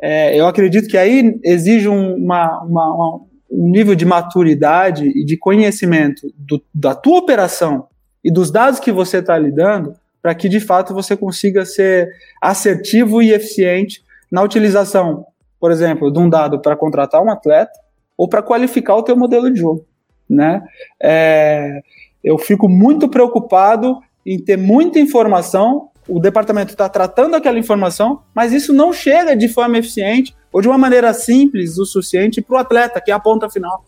é eu acredito que aí exige uma, uma, uma, um nível de maturidade e de conhecimento do, da tua operação e dos dados que você está lidando para que de fato você consiga ser assertivo e eficiente na utilização, por exemplo, de um dado para contratar um atleta ou para qualificar o teu modelo de jogo, né? É, eu fico muito preocupado em ter muita informação, o departamento está tratando aquela informação, mas isso não chega de forma eficiente ou de uma maneira simples o suficiente para o atleta, que é a ponta final,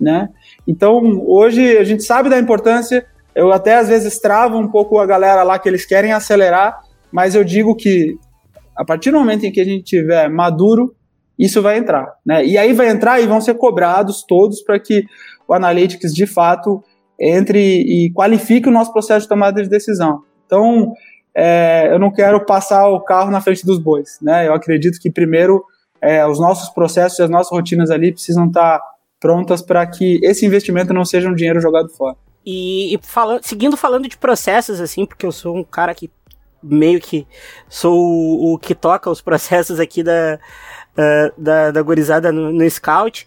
né? Então, hoje a gente sabe da importância eu até às vezes travo um pouco a galera lá que eles querem acelerar, mas eu digo que a partir do momento em que a gente tiver maduro, isso vai entrar, né? E aí vai entrar e vão ser cobrados todos para que o Analytics de fato entre e qualifique o nosso processo de tomada de decisão. Então, é, eu não quero passar o carro na frente dos bois, né? Eu acredito que primeiro é, os nossos processos e as nossas rotinas ali precisam estar prontas para que esse investimento não seja um dinheiro jogado fora. E, e falando, seguindo falando de processos, assim, porque eu sou um cara que meio que sou o, o que toca os processos aqui da, da, da gorizada no, no Scout.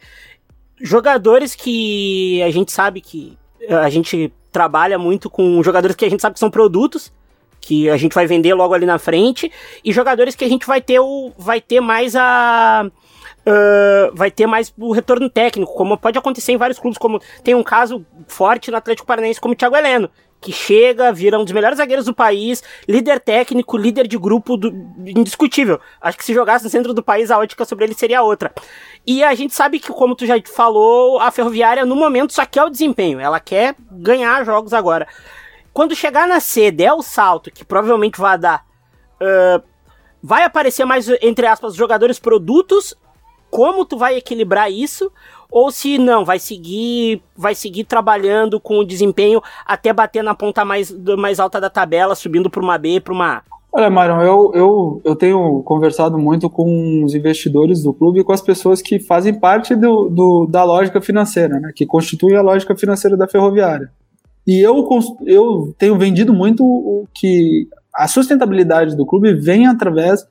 Jogadores que a gente sabe que a gente trabalha muito com jogadores que a gente sabe que são produtos, que a gente vai vender logo ali na frente, e jogadores que a gente vai ter o vai ter mais a uh, vai ter mais o retorno técnico, como pode acontecer em vários clubes, como tem um caso forte no Atlético Paranaense como o Thiago Heleno, que chega, vira um dos melhores zagueiros do país, líder técnico, líder de grupo do, indiscutível. Acho que se jogasse no centro do país, a ótica sobre ele seria outra. E a gente sabe que, como tu já falou, a Ferroviária no momento só quer o desempenho, ela quer ganhar jogos agora. Quando chegar na C, der o salto, que provavelmente vai dar, uh, vai aparecer mais, entre aspas, jogadores produtos como tu vai equilibrar isso ou se não vai seguir vai seguir trabalhando com o desempenho até bater na ponta mais, mais alta da tabela subindo para uma B para uma A Olha, Marão, eu, eu, eu tenho conversado muito com os investidores do clube e com as pessoas que fazem parte do, do da lógica financeira, né, que constitui a lógica financeira da ferroviária. E eu, eu tenho vendido muito o que a sustentabilidade do clube vem através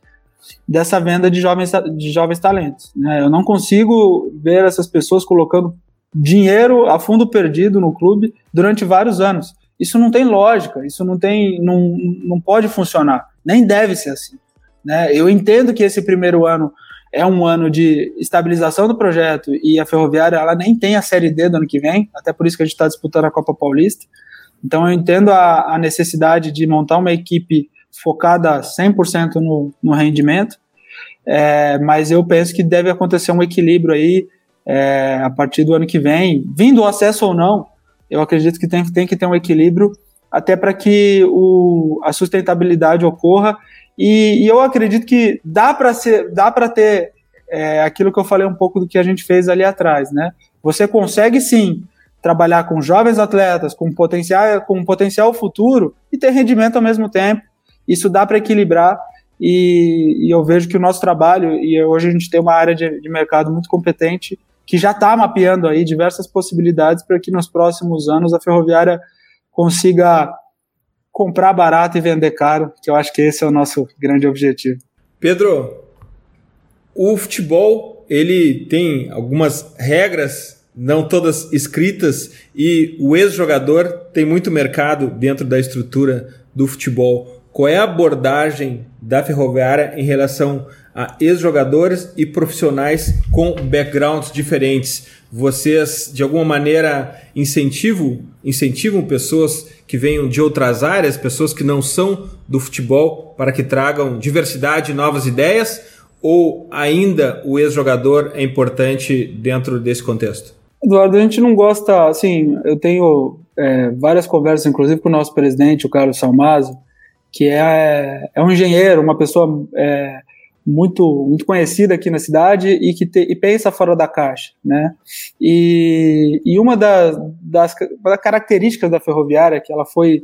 dessa venda de jovens, de jovens talentos. Né? Eu não consigo ver essas pessoas colocando dinheiro a fundo perdido no clube durante vários anos. Isso não tem lógica, isso não tem, não, não pode funcionar, nem deve ser assim. Né? Eu entendo que esse primeiro ano é um ano de estabilização do projeto e a Ferroviária ela nem tem a Série D do ano que vem, até por isso que a gente está disputando a Copa Paulista. Então eu entendo a, a necessidade de montar uma equipe focada 100% no, no rendimento, é, mas eu penso que deve acontecer um equilíbrio aí é, a partir do ano que vem, vindo o acesso ou não, eu acredito que tem, tem que ter um equilíbrio até para que o, a sustentabilidade ocorra e, e eu acredito que dá para ser, dá para ter é, aquilo que eu falei um pouco do que a gente fez ali atrás, né? você consegue sim trabalhar com jovens atletas, com potencial, com potencial futuro e ter rendimento ao mesmo tempo. Isso dá para equilibrar e, e, eu vejo que o nosso trabalho, e hoje a gente tem uma área de, de mercado muito competente, que já está mapeando aí diversas possibilidades para que nos próximos anos a ferroviária consiga comprar barato e vender caro, que eu acho que esse é o nosso grande objetivo. Pedro, o futebol ele tem algumas regras, não todas escritas, e o ex-jogador tem muito mercado dentro da estrutura do futebol. Qual é a abordagem da Ferroviária em relação a ex-jogadores e profissionais com backgrounds diferentes? Vocês, de alguma maneira, incentivam, incentivam pessoas que venham de outras áreas, pessoas que não são do futebol, para que tragam diversidade e novas ideias? Ou ainda o ex-jogador é importante dentro desse contexto? Eduardo, a gente não gosta, assim, eu tenho é, várias conversas, inclusive com o nosso presidente, o Carlos Salmazo, que é, é um engenheiro, uma pessoa é, muito, muito conhecida aqui na cidade e que te, e pensa fora da caixa, né? E, e uma das, das, das características da ferroviária que ela foi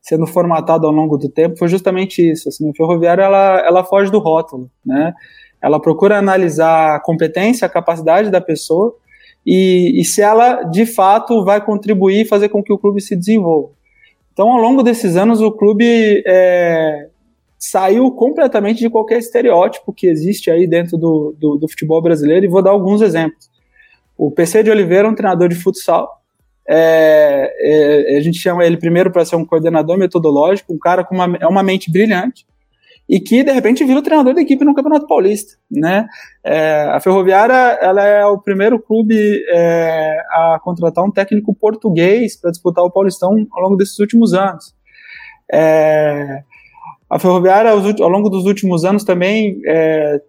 sendo formatada ao longo do tempo foi justamente isso. Assim, a ferroviária ela, ela foge do rótulo, né? Ela procura analisar a competência, a capacidade da pessoa e, e se ela de fato vai contribuir e fazer com que o clube se desenvolva. Então, ao longo desses anos, o clube é, saiu completamente de qualquer estereótipo que existe aí dentro do, do, do, futebol brasileiro, e vou dar alguns exemplos. O PC de Oliveira é um treinador de futsal. É, é, a gente chama ele primeiro para ser um coordenador metodológico, um cara com uma, é uma mente brilhante, e que de repente vira o treinador da equipe no Campeonato Paulista, né? É, a Ferroviária ela é o primeiro clube é, a contratar um técnico português para disputar o Paulistão ao longo desses últimos anos. É, a Ferroviária ao longo dos últimos anos também é,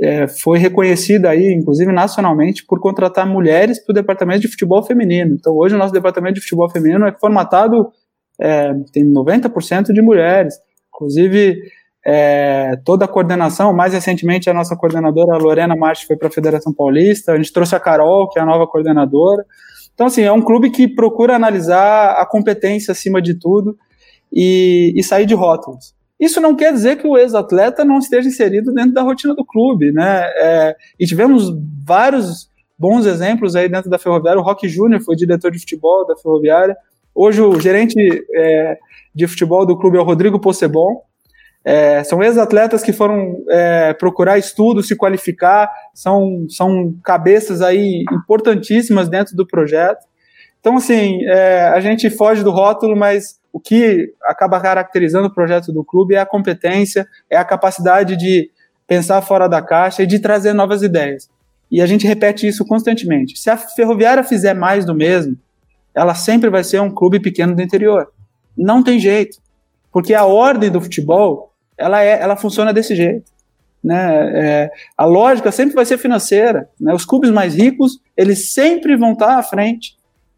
é, foi reconhecida aí, inclusive nacionalmente, por contratar mulheres para o departamento de futebol feminino. Então hoje o nosso departamento de futebol feminino é formatado é, tem 90% de mulheres. Inclusive, é, toda a coordenação, mais recentemente a nossa coordenadora a Lorena Marques foi para a Federação Paulista, a gente trouxe a Carol, que é a nova coordenadora. Então, assim, é um clube que procura analisar a competência acima de tudo e, e sair de rótulos. Isso não quer dizer que o ex-atleta não esteja inserido dentro da rotina do clube, né? É, e tivemos vários bons exemplos aí dentro da Ferroviária. O Rock Júnior foi diretor de futebol da Ferroviária. Hoje o gerente é, de futebol do clube é o Rodrigo Possebon. É, são ex-atletas que foram é, procurar estudo, se qualificar, são, são cabeças aí importantíssimas dentro do projeto. Então, assim, é, a gente foge do rótulo, mas o que acaba caracterizando o projeto do clube é a competência, é a capacidade de pensar fora da caixa e de trazer novas ideias. E a gente repete isso constantemente. Se a Ferroviária fizer mais do mesmo, ela sempre vai ser um clube pequeno do interior. Não tem jeito. Porque a ordem do futebol, ela, é, ela funciona desse jeito. Né? É, a lógica sempre vai ser financeira. Né? Os clubes mais ricos, eles sempre vão estar à frente.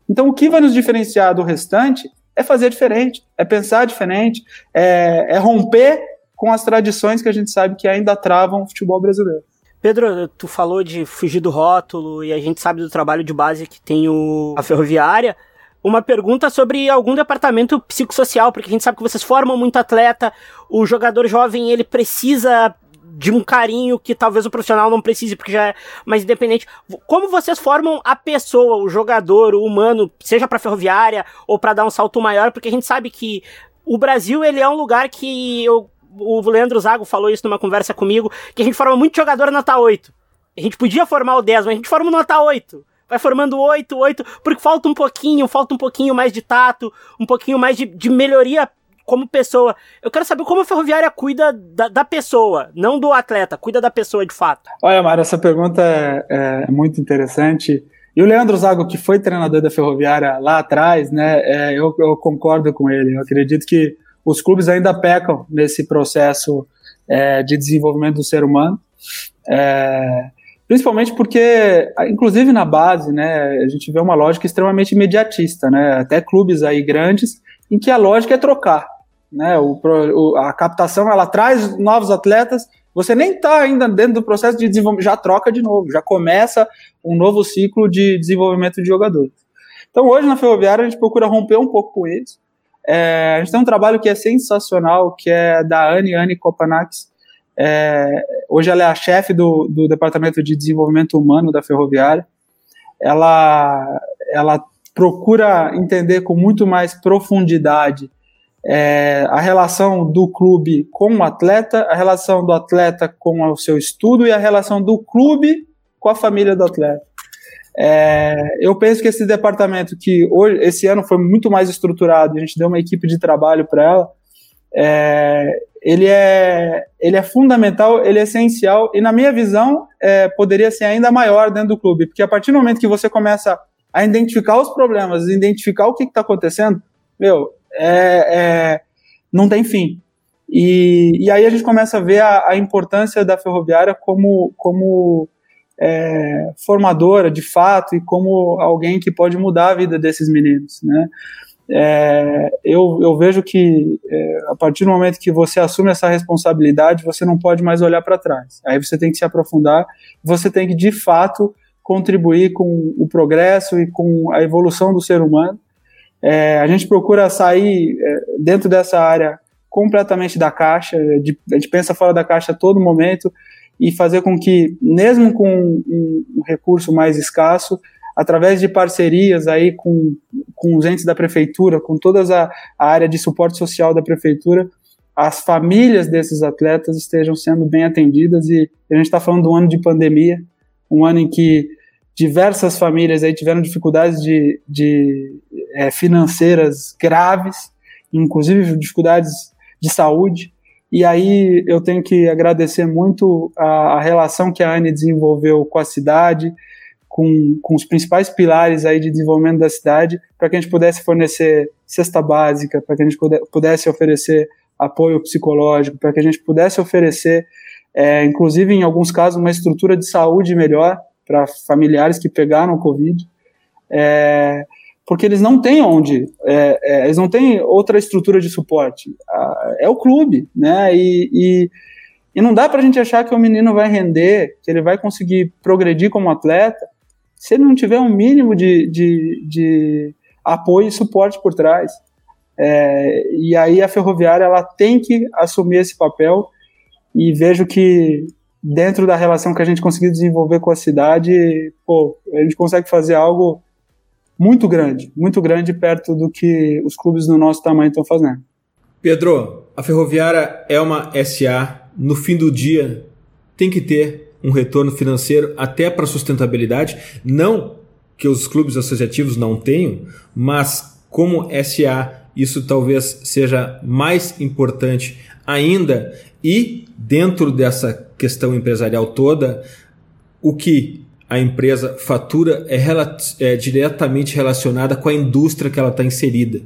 Então, o que vai nos diferenciar do restante é fazer diferente, é pensar diferente, é, é romper com as tradições que a gente sabe que ainda travam o futebol brasileiro. Pedro, tu falou de fugir do rótulo e a gente sabe do trabalho de base que tem o, a ferroviária uma pergunta sobre algum departamento psicossocial, porque a gente sabe que vocês formam muito atleta, o jogador jovem ele precisa de um carinho que talvez o profissional não precise, porque já é mais independente. Como vocês formam a pessoa, o jogador, o humano, seja para ferroviária ou para dar um salto maior, porque a gente sabe que o Brasil ele é um lugar que eu, o Leandro Zago falou isso numa conversa comigo, que a gente forma muito jogador nota 8. A gente podia formar o 10, mas a gente forma nota 8 vai formando oito, oito, porque falta um pouquinho, falta um pouquinho mais de tato, um pouquinho mais de, de melhoria como pessoa. Eu quero saber como a Ferroviária cuida da, da, pessoa, não do atleta, cuida da pessoa de fato. Olha, Mário, essa pergunta é, é, muito interessante. E o Leandro Zago, que foi treinador da Ferroviária lá atrás, né, é, eu, eu, concordo com ele. Eu acredito que os clubes ainda pecam nesse processo é, de desenvolvimento do ser humano. É, Principalmente porque, inclusive na base, né, a gente vê uma lógica extremamente imediatista, né, até clubes aí grandes, em que a lógica é trocar, né, o, o, a captação ela traz novos atletas você nem está ainda dentro do processo de desenvolvimento, já troca de novo, já começa um novo ciclo de desenvolvimento de jogadores. Então hoje na Ferroviária a gente procura romper um pouco com isso. É, a gente tem um trabalho que é sensacional, que é da Anne, Anne Kopanax. É, hoje ela é a chefe do, do Departamento de Desenvolvimento Humano da Ferroviária. Ela, ela procura entender com muito mais profundidade é, a relação do clube com o atleta, a relação do atleta com o seu estudo e a relação do clube com a família do atleta. É, eu penso que esse departamento que hoje, esse ano foi muito mais estruturado, a gente deu uma equipe de trabalho para ela, é, ele, é, ele é fundamental, ele é essencial e na minha visão é, poderia ser ainda maior dentro do clube, porque a partir do momento que você começa a identificar os problemas, identificar o que está acontecendo, meu, é, é, não tem fim. E, e aí a gente começa a ver a, a importância da ferroviária como, como é, formadora de fato e como alguém que pode mudar a vida desses meninos, né? É, eu, eu, vejo que é, a partir do momento que você assume essa responsabilidade, você não pode mais olhar para trás. Aí você tem que se aprofundar, você tem que de fato contribuir com o progresso e com a evolução do ser humano é, a gente procura sair é, dentro dessa área completamente da caixa, de, a gente pensa fora da caixa a todo momento e fazer com que, mesmo com um, um recurso mais escasso, através de parcerias aí com, com os entes da prefeitura, com toda a, a área de suporte social da prefeitura, as famílias desses atletas estejam sendo bem atendidas e a gente está falando de um ano de pandemia, um ano em que diversas famílias aí tiveram dificuldades de, de é, financeiras graves, inclusive dificuldades de saúde. E aí eu tenho que agradecer muito a, a relação que a Anne desenvolveu com a cidade, com, com os principais pilares aí de desenvolvimento da cidade, para que a gente pudesse fornecer cesta básica, para que a gente pudesse oferecer apoio psicológico, para que a gente pudesse oferecer, é, inclusive em alguns casos, uma estrutura de saúde melhor para familiares que pegaram o Covid. É, porque eles não têm onde, é, é, eles não têm outra estrutura de suporte. é o clube, né? E, e, e não dá para a gente achar que o menino vai render, que ele vai conseguir progredir como atleta, se ele não tiver um mínimo de, de, de apoio e suporte por trás. É, e aí a ferroviária ela tem que assumir esse papel e vejo que dentro da relação que a gente conseguiu desenvolver com a cidade, pô, a gente consegue fazer algo muito grande, muito grande perto do que os clubes do nosso tamanho estão fazendo. Pedro, a Ferroviária é uma SA. No fim do dia, tem que ter um retorno financeiro até para sustentabilidade. Não que os clubes associativos não tenham, mas como SA, isso talvez seja mais importante ainda. E dentro dessa questão empresarial toda, o que a empresa fatura é, é diretamente relacionada com a indústria que ela está inserida.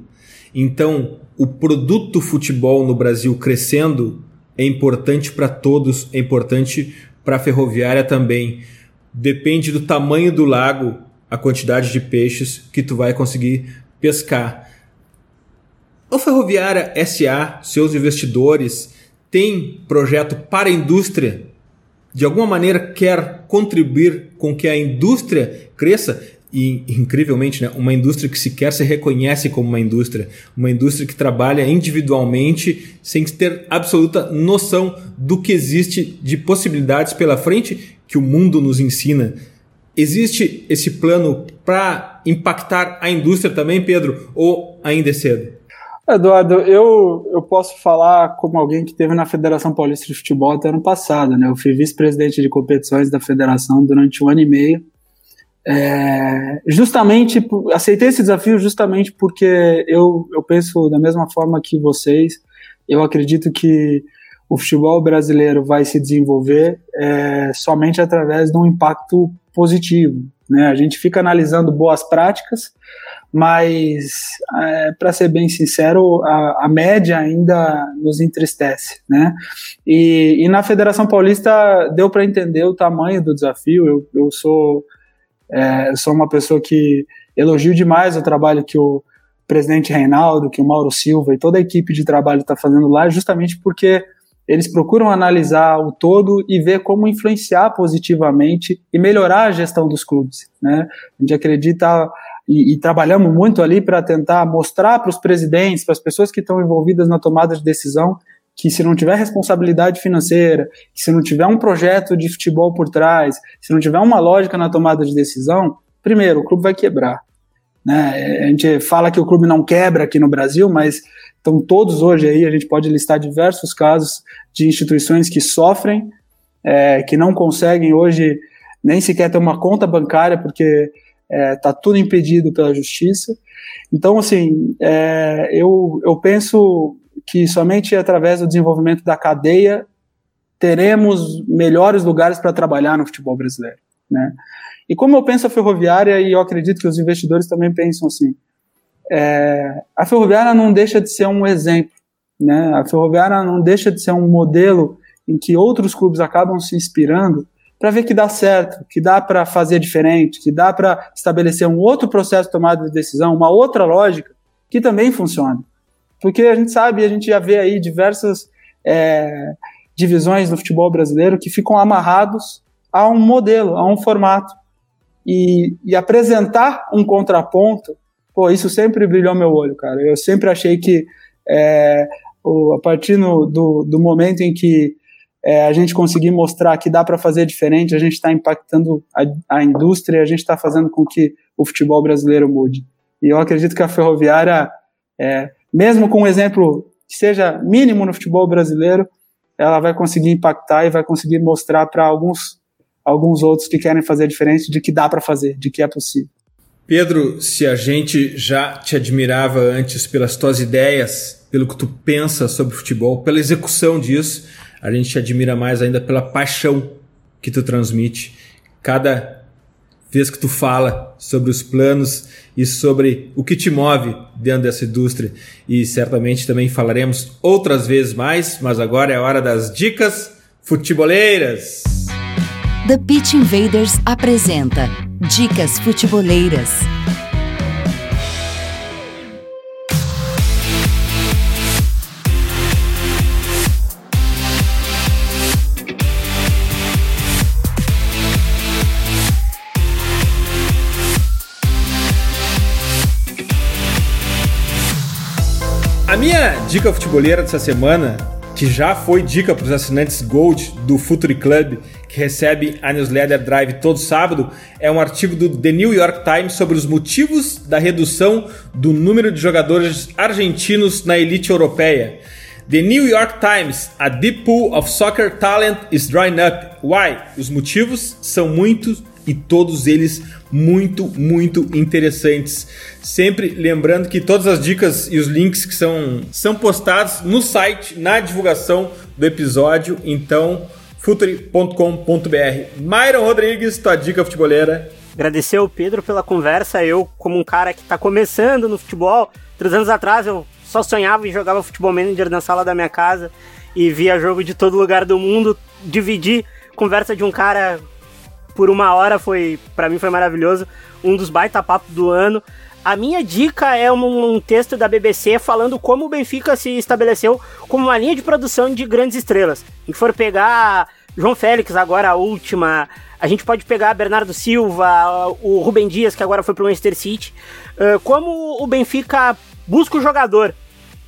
Então, o produto futebol no Brasil crescendo é importante para todos, é importante para a ferroviária também. Depende do tamanho do lago, a quantidade de peixes que tu vai conseguir pescar. A Ferroviária SA, seus investidores, tem projeto para a indústria de alguma maneira quer contribuir com que a indústria cresça e incrivelmente, né, uma indústria que sequer se reconhece como uma indústria, uma indústria que trabalha individualmente sem ter absoluta noção do que existe de possibilidades pela frente que o mundo nos ensina. Existe esse plano para impactar a indústria também, Pedro, ou ainda é cedo? Eduardo, eu, eu posso falar como alguém que esteve na Federação Paulista de Futebol até ano passado, né? Eu fui vice-presidente de competições da federação durante um ano e meio. É, justamente, aceitei esse desafio justamente porque eu, eu penso da mesma forma que vocês. Eu acredito que o futebol brasileiro vai se desenvolver é, somente através de um impacto positivo. Né? A gente fica analisando boas práticas, mas é, para ser bem sincero, a, a, média ainda nos entristece, né? E, e na Federação Paulista deu para entender o tamanho do desafio. Eu, eu sou é, sou uma pessoa que elogio demais o trabalho que o presidente Reinaldo, que o Mauro Silva e toda a equipe de trabalho está fazendo lá, justamente porque eles procuram analisar o todo e ver como influenciar positivamente e melhorar a gestão dos clubes. Né? A gente acredita e, e trabalhamos muito ali para tentar mostrar para os presidentes, para as pessoas que estão envolvidas na tomada de decisão, que se não tiver responsabilidade financeira, que se não tiver um projeto de futebol por trás, se não tiver uma lógica na tomada de decisão, primeiro, o clube vai quebrar. Né? A gente fala que o clube não quebra aqui no Brasil, mas estão todos hoje aí, a gente pode listar diversos casos de instituições que sofrem, é, que não conseguem hoje nem sequer ter uma conta bancária, porque está é, tá tudo impedido pela justiça. Então, assim, é, eu, eu penso que somente através do desenvolvimento da cadeia teremos melhores lugares para trabalhar no futebol brasileiro. Né? E como eu penso a ferroviária, e eu acredito que os investidores também pensam assim, é, a ferroviária não deixa de ser um exemplo. Né? A ferroviária não deixa de ser um modelo em que outros clubes acabam se inspirando para ver que dá certo, que dá para fazer diferente, que dá para estabelecer um outro processo de tomada de decisão, uma outra lógica que também funciona. Porque a gente sabe, a gente já vê aí diversas é, divisões do futebol brasileiro que ficam amarrados a um modelo, a um formato. E, e apresentar um contraponto, pô, isso sempre brilhou meu olho, cara. Eu sempre achei que é, o, a partir no, do, do momento em que é, a gente conseguir mostrar que dá para fazer diferente, a gente está impactando a, a indústria, a gente está fazendo com que o futebol brasileiro mude. E eu acredito que a Ferroviária, é, mesmo com um exemplo que seja mínimo no futebol brasileiro, ela vai conseguir impactar e vai conseguir mostrar para alguns, alguns outros que querem fazer diferente de que dá para fazer, de que é possível. Pedro, se a gente já te admirava antes pelas tuas ideias, pelo que tu pensa sobre futebol, pela execução disso, a gente te admira mais ainda pela paixão que tu transmite. Cada vez que tu fala sobre os planos e sobre o que te move dentro dessa indústria. E certamente também falaremos outras vezes mais, mas agora é a hora das dicas futeboleiras. The Pitch Invaders apresenta Dicas Futeboleiras. Dica futeboleira dessa semana, que já foi dica para os assinantes Gold do Futuri Club, que recebe a newsletter Drive todo sábado, é um artigo do The New York Times sobre os motivos da redução do número de jogadores argentinos na elite europeia. The New York Times, a deep pool of soccer talent is drying up. Why? Os motivos são muitos e todos eles muito, muito interessantes. Sempre lembrando que todas as dicas e os links que são, são postados no site, na divulgação do episódio, então futuri.com.br. Myron Rodrigues, tua dica futebolera. Agradecer ao Pedro pela conversa. Eu, como um cara que está começando no futebol, três anos atrás eu só sonhava e jogava futebol manager na sala da minha casa e via jogo de todo lugar do mundo. Dividir conversa de um cara por uma hora foi, para mim foi maravilhoso, um dos baita papos do ano. A minha dica é um, um, texto da BBC falando como o Benfica se estabeleceu como uma linha de produção de grandes estrelas. E for pegar João Félix, agora a última, a gente pode pegar Bernardo Silva, o Rubem Dias, que agora foi para o Manchester City. Uh, como o Benfica busca o jogador.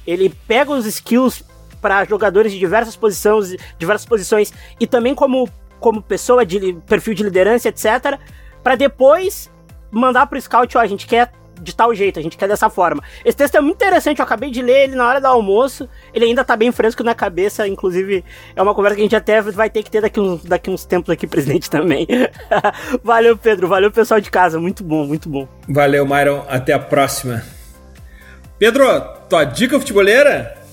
Ele pega os skills para jogadores de diversas posições, diversas posições e também como como pessoa de perfil de liderança, etc, para depois mandar pro scout, ó, a gente quer de tal jeito, a gente quer dessa forma. Esse texto é muito interessante, eu acabei de ler ele na hora do almoço, ele ainda tá bem fresco na cabeça, inclusive é uma conversa que a gente até vai ter que ter daqui uns, daqui uns tempos aqui, presidente, também. valeu, Pedro, valeu pessoal de casa, muito bom, muito bom. Valeu, Myron, até a próxima. Pedro, tua dica futebolera?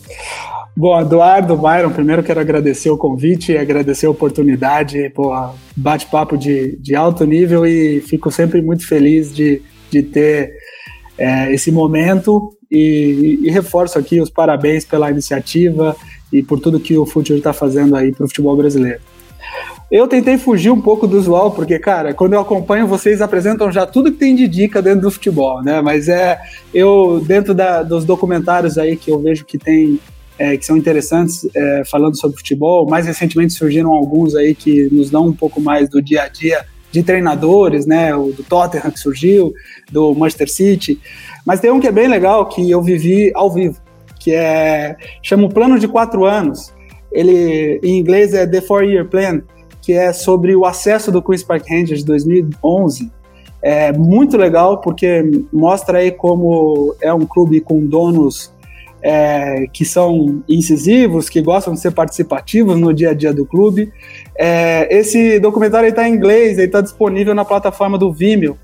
Bom, Eduardo, Byron, primeiro quero agradecer o convite, agradecer a oportunidade, bate-papo de, de alto nível e fico sempre muito feliz de, de ter é, esse momento e, e, reforço aqui os parabéns pela iniciativa e por tudo que o futebol está fazendo aí para o futebol brasileiro. Eu tentei fugir um pouco do usual, porque, cara, quando eu acompanho, vocês apresentam já tudo que tem de dica dentro do futebol, né? Mas é, eu, dentro da, dos documentários aí que eu vejo que tem é, que são interessantes é, falando sobre futebol. Mais recentemente surgiram alguns aí que nos dão um pouco mais do dia a dia de treinadores, né? O do Tottenham que surgiu, do Manchester City. Mas tem um que é bem legal que eu vivi ao vivo, que é chama o Plano de Quatro Anos. Ele em inglês é The Four Year Plan, que é sobre o acesso do Queens Park Rangers de 2011. É muito legal porque mostra aí como é um clube com donos é, que são incisivos, que gostam de ser participativos no dia a dia do clube. É, esse documentário está em inglês, ele está disponível na plataforma do Vimeo.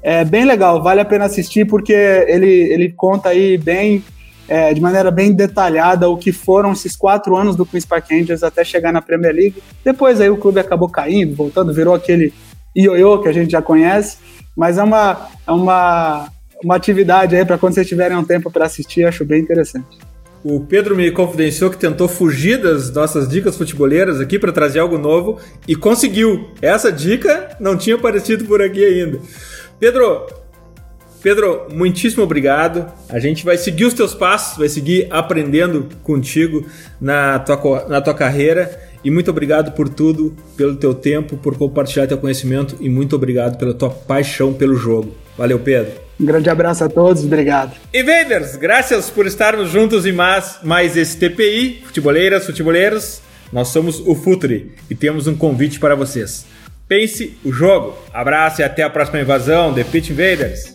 É bem legal, vale a pena assistir porque ele, ele conta aí bem, é, de maneira bem detalhada, o que foram esses quatro anos do Queen's Park Rangers até chegar na Premier League. Depois aí o clube acabou caindo, voltando, virou aquele ioiô que a gente já conhece, mas é uma, é uma uma atividade aí para quando vocês tiverem um tempo para assistir, acho bem interessante. O Pedro me confidenciou que tentou fugir das nossas dicas futeboleiras aqui para trazer algo novo e conseguiu. Essa dica não tinha aparecido por aqui ainda. Pedro, Pedro, muitíssimo obrigado. A gente vai seguir os teus passos, vai seguir aprendendo contigo na tua, na tua carreira. E muito obrigado por tudo, pelo teu tempo, por compartilhar teu conhecimento e muito obrigado pela tua paixão pelo jogo. Valeu, Pedro. Um grande abraço a todos, obrigado. Invaders, graças por estarmos juntos em mais, mais esse TPI, futeboleiras, futeboleiros. Nós somos o Futuri e temos um convite para vocês. Pense o jogo. Abraço e até a próxima invasão, The Pitch Invaders.